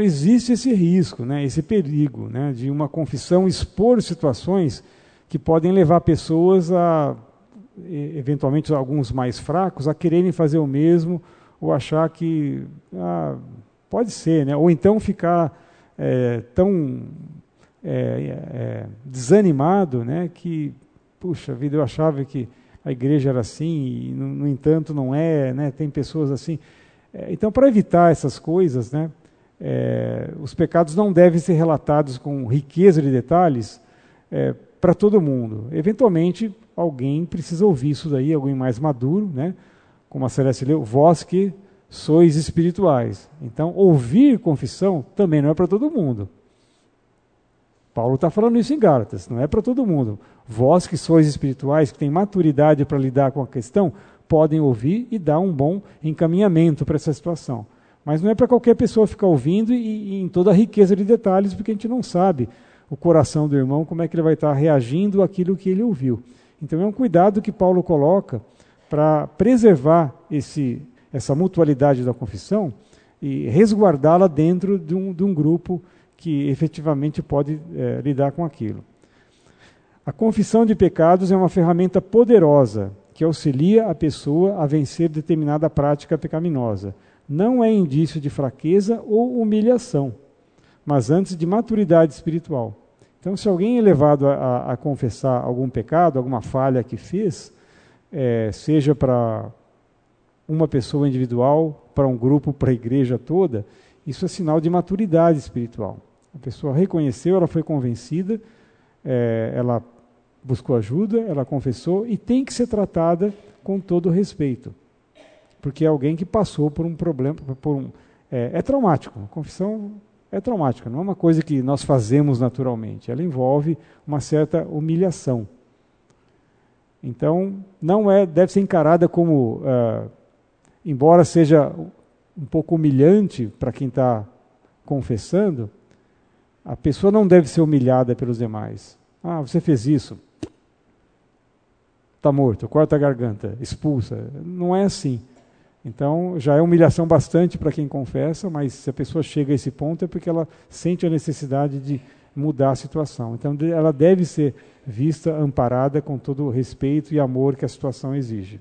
[SPEAKER 1] Então existe esse risco, né, esse perigo né, de uma confissão expor situações que podem levar pessoas a, eventualmente alguns mais fracos, a quererem fazer o mesmo ou achar que ah, pode ser, né, ou então ficar é, tão é, é, desanimado né, que, puxa vida, eu achava que a igreja era assim e, no, no entanto, não é, né, tem pessoas assim. Então, para evitar essas coisas, né, é, os pecados não devem ser relatados com riqueza de detalhes é, para todo mundo. Eventualmente, alguém precisa ouvir isso daí, alguém mais maduro, né? como a Celeste leu, vós que sois espirituais. Então, ouvir confissão também não é para todo mundo. Paulo está falando isso em Gálatas, não é para todo mundo. Vós que sois espirituais, que têm maturidade para lidar com a questão, podem ouvir e dar um bom encaminhamento para essa situação. Mas não é para qualquer pessoa ficar ouvindo e, e, em toda a riqueza de detalhes, porque a gente não sabe o coração do irmão, como é que ele vai estar reagindo àquilo que ele ouviu. Então é um cuidado que Paulo coloca para preservar esse, essa mutualidade da confissão e resguardá-la dentro de um, de um, grupo que efetivamente pode é, lidar com aquilo. A confissão de pecados é uma ferramenta poderosa que auxilia a pessoa a vencer determinada prática pecaminosa não é indício de fraqueza ou humilhação, mas antes de maturidade espiritual. Então, se alguém é levado a, a, a confessar algum pecado, alguma falha que fez, é, seja para uma pessoa individual, para um grupo, para a igreja toda, isso é sinal de maturidade espiritual. A pessoa reconheceu, ela foi convencida, é, ela buscou ajuda, ela confessou e tem que ser tratada com todo respeito porque é alguém que passou por um problema, por um, é, é traumático. A confissão é traumática, não é uma coisa que nós fazemos naturalmente. Ela envolve uma certa humilhação. Então, não é, deve ser encarada como, uh, embora seja um pouco humilhante para quem está confessando, A pessoa não deve ser humilhada pelos demais. Ah, você fez isso. Está morto, corta a garganta, expulsa. Não é assim. Então, já é humilhação bastante para quem confessa, mas se a pessoa chega a esse ponto é porque ela sente a necessidade de mudar a situação. Então, ela deve ser vista, amparada com todo o respeito e amor que a situação exige.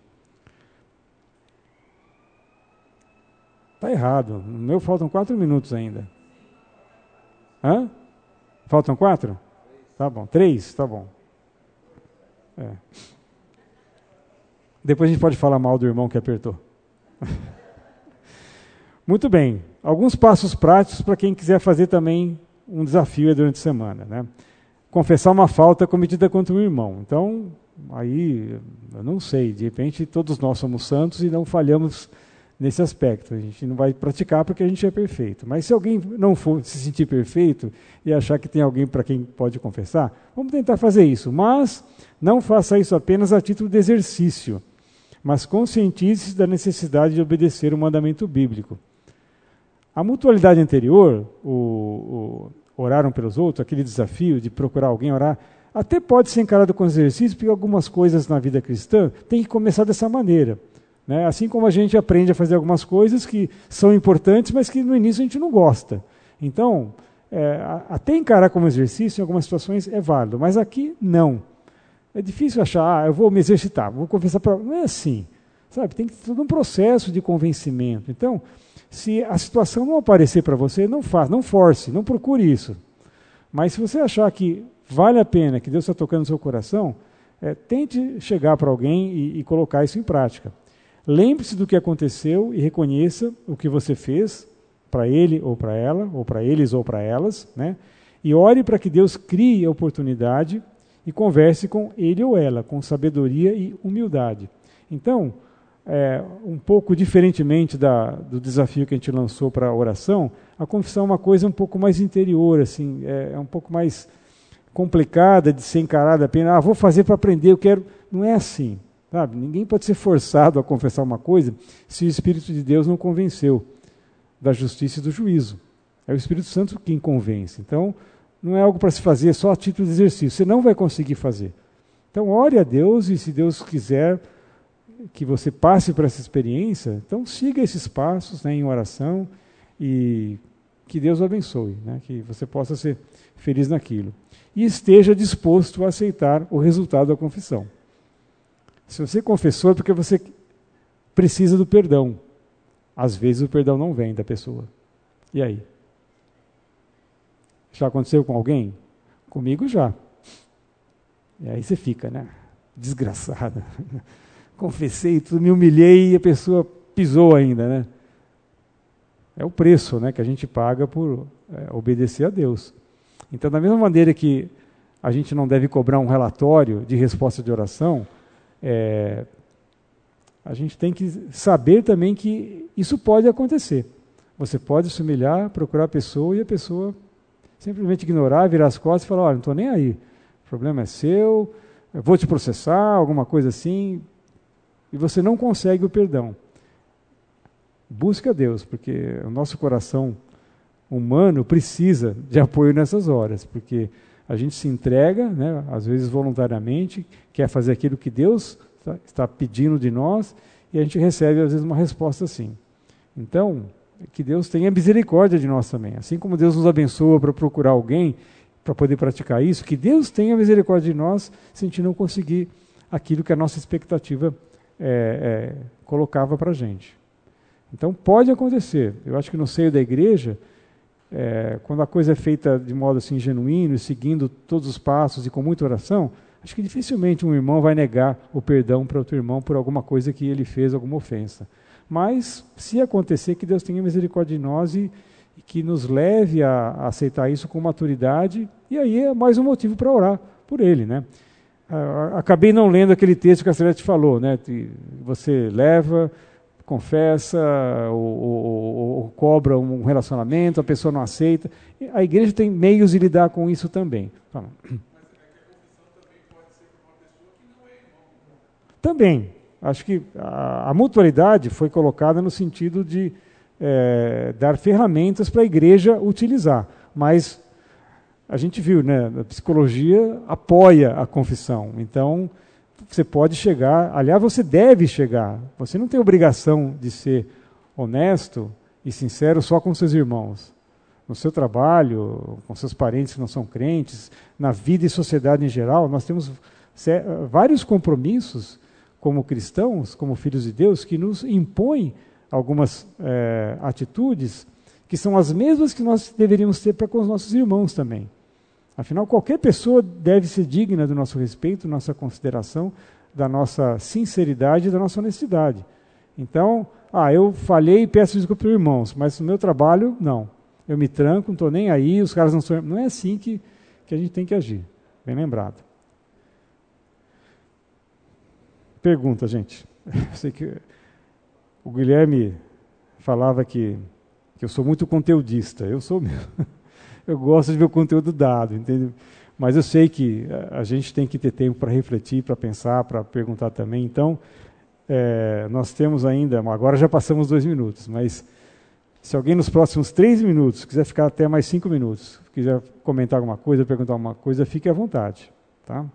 [SPEAKER 1] Está errado. No meu faltam quatro minutos ainda. Hã? Faltam quatro? Tá bom. Três? Tá bom. É. Depois a gente pode falar mal do irmão que apertou. Muito bem. Alguns passos práticos para quem quiser fazer também um desafio durante a semana. Né? Confessar uma falta cometida contra um irmão. Então, aí, eu não sei, de repente todos nós somos santos e não falhamos nesse aspecto. A gente não vai praticar porque a gente é perfeito. Mas se alguém não for se sentir perfeito e achar que tem alguém para quem pode confessar, vamos tentar fazer isso. Mas não faça isso apenas a título de exercício mas conscientize-se da necessidade de obedecer o mandamento bíblico. A mutualidade anterior, o, o oraram pelos outros, aquele desafio de procurar alguém orar, até pode ser encarado com exercício, porque algumas coisas na vida cristã têm que começar dessa maneira. Né? Assim como a gente aprende a fazer algumas coisas que são importantes, mas que no início a gente não gosta. Então, é, até encarar como exercício em algumas situações é válido, mas aqui não. É difícil achar, ah, eu vou me exercitar, vou confessar para. Não é assim. Sabe? Tem que ter todo um processo de convencimento. Então, se a situação não aparecer para você, não faça, não force, não procure isso. Mas se você achar que vale a pena, que Deus está tocando no seu coração, é, tente chegar para alguém e, e colocar isso em prática. Lembre-se do que aconteceu e reconheça o que você fez para ele ou para ela, ou para eles ou para elas, né? E ore para que Deus crie a oportunidade e converse com ele ou ela, com sabedoria e humildade. Então, é, um pouco diferentemente da, do desafio que a gente lançou para a oração, a confissão é uma coisa um pouco mais interior, assim, é, é um pouco mais complicada de ser encarada apenas, ah, vou fazer para aprender, eu quero. Não é assim. Sabe? Ninguém pode ser forçado a confessar uma coisa se o Espírito de Deus não convenceu da justiça e do juízo. É o Espírito Santo quem convence. Então, não é algo para se fazer só a título de exercício. Você não vai conseguir fazer. Então, ore a Deus e, se Deus quiser que você passe por essa experiência, então siga esses passos né, em oração e que Deus o abençoe, né, que você possa ser feliz naquilo. E esteja disposto a aceitar o resultado da confissão. Se você confessou é porque você precisa do perdão. Às vezes o perdão não vem da pessoa. E aí? Já aconteceu com alguém? Comigo já. E aí você fica, né? Desgraçada. Confessei tudo, me humilhei e a pessoa pisou ainda, né? É o preço né, que a gente paga por é, obedecer a Deus. Então, da mesma maneira que a gente não deve cobrar um relatório de resposta de oração, é, a gente tem que saber também que isso pode acontecer. Você pode se humilhar, procurar a pessoa e a pessoa simplesmente ignorar, virar as costas e falar: olha, não estou nem aí, o problema é seu, eu vou te processar, alguma coisa assim, e você não consegue o perdão. Busca Deus, porque o nosso coração humano precisa de apoio nessas horas, porque a gente se entrega, né, às vezes voluntariamente, quer fazer aquilo que Deus está pedindo de nós, e a gente recebe, às vezes, uma resposta assim. Então, que Deus tenha misericórdia de nós também. Assim como Deus nos abençoa para procurar alguém para poder praticar isso, que Deus tenha misericórdia de nós se a gente não conseguir aquilo que a nossa expectativa é, é, colocava para a gente. Então pode acontecer. Eu acho que no seio da igreja, é, quando a coisa é feita de modo assim genuíno, seguindo todos os passos e com muita oração, acho que dificilmente um irmão vai negar o perdão para outro irmão por alguma coisa que ele fez, alguma ofensa. Mas, se acontecer, que Deus tenha misericórdia de nós e, e que nos leve a, a, aceitar isso com maturidade, e aí é mais um motivo para orar por ele. Né? Acabei não lendo aquele texto que a Celeste falou, né? você leva, confessa ou, ou, ou, cobra um relacionamento, a pessoa não aceita. A igreja tem meios de lidar com isso também. Também, acho que a, a mutualidade foi colocada no sentido de é, dar ferramentas para a igreja utilizar. Mas a gente viu, né? A psicologia apoia a confissão. Então, você pode chegar, aliás, você deve chegar. Você não tem obrigação de ser honesto e sincero só com seus irmãos. No seu trabalho, com seus parentes que não são crentes, na vida e sociedade em geral, nós temos vários compromissos como cristãos, como filhos de Deus, que nos impõem algumas é, atitudes que são as mesmas que nós deveríamos ter para com os nossos irmãos também. Afinal, qualquer pessoa deve ser digna do nosso respeito, nossa consideração, da nossa sinceridade e da nossa honestidade. Então, ah, eu falhei e peço desculpa para os irmãos, mas no meu trabalho, não. Eu me tranco, não estou nem aí, os caras não são. Não é assim que, que a gente tem que agir. Bem lembrado. Pergunta, gente. Eu sei que o Guilherme falava que, que eu sou muito conteudista. Eu sou mesmo. Eu gosto de ver o conteúdo dado, entendeu? Mas eu sei que a gente tem que ter tempo para refletir, para pensar, para perguntar também. Então, é, nós temos ainda, agora já passamos dois minutos, mas se alguém nos próximos três minutos quiser ficar até mais cinco minutos, quiser comentar alguma coisa, perguntar alguma coisa, fique à vontade. Tá?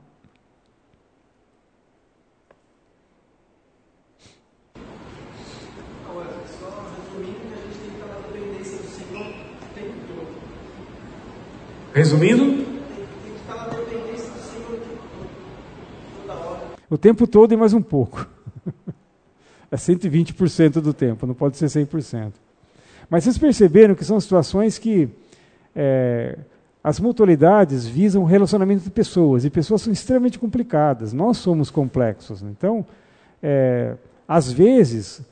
[SPEAKER 1] Resumindo? O tempo todo e mais um pouco. É 120% do tempo, não pode ser 100%. Mas vocês perceberam que são situações que é, as mutualidades visam o relacionamento de pessoas, e pessoas são extremamente complicadas, nós somos complexos. Então, é, às vezes,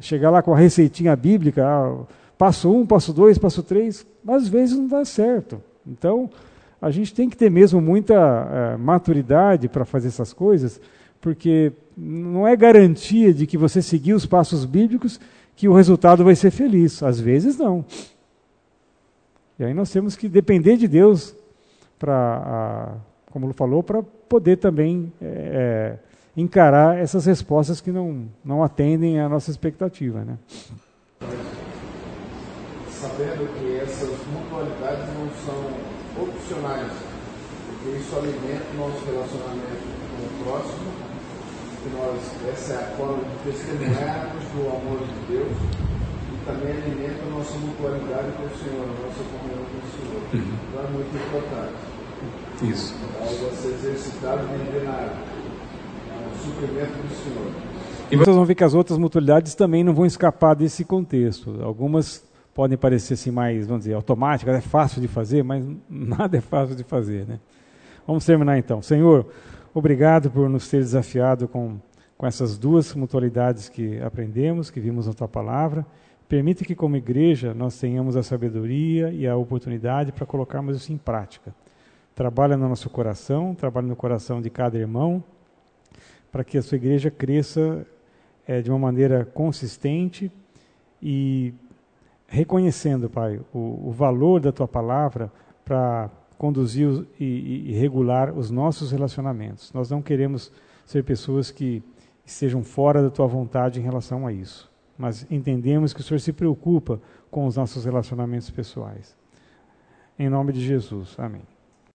[SPEAKER 1] chegar lá com a receitinha bíblica, ah, passo um, passo dois, passo três, às vezes não dá certo. Então, a gente tem que ter mesmo muita uh, maturidade para fazer essas coisas, porque não é garantia de que você seguir os passos bíblicos que o resultado vai ser feliz. Às vezes, não. E aí nós temos que depender de Deus para, como ele falou, para poder também é, encarar essas respostas que não, não atendem à nossa expectativa. Né?
[SPEAKER 3] Sabendo que essas mutualidades não são porque isso alimenta o nosso relacionamento com o próximo, que nós, essa é a forma de testemunharmos do amor de Deus e também alimenta a nossa mutualidade com o Senhor, a nossa comunhão com o Senhor. Uhum. Então é muito importante.
[SPEAKER 1] Isso.
[SPEAKER 3] Algo a ser exercitado e viver na no suprimento do Senhor.
[SPEAKER 1] E vocês vão ver que as outras mutualidades também não vão escapar desse contexto. Algumas podem parecer assim mais, vamos dizer, automáticas, é fácil de fazer, mas nada é fácil de fazer, né? Vamos terminar então. Senhor, obrigado por nos ter desafiado com, com essas duas mutualidades que aprendemos, que vimos na tua palavra. Permita que, como igreja, nós tenhamos a sabedoria e a oportunidade para colocarmos isso em prática. Trabalha no nosso coração, trabalha no coração de cada irmão, para que a sua igreja cresça é, de uma maneira consistente e reconhecendo, Pai, o, o valor da tua palavra para conduzir e, e, regular os nossos relacionamentos. Nós não queremos ser pessoas que estejam fora da tua vontade em relação a isso, mas entendemos que o Senhor se preocupa com os nossos relacionamentos pessoais. Em nome de Jesus. Amém.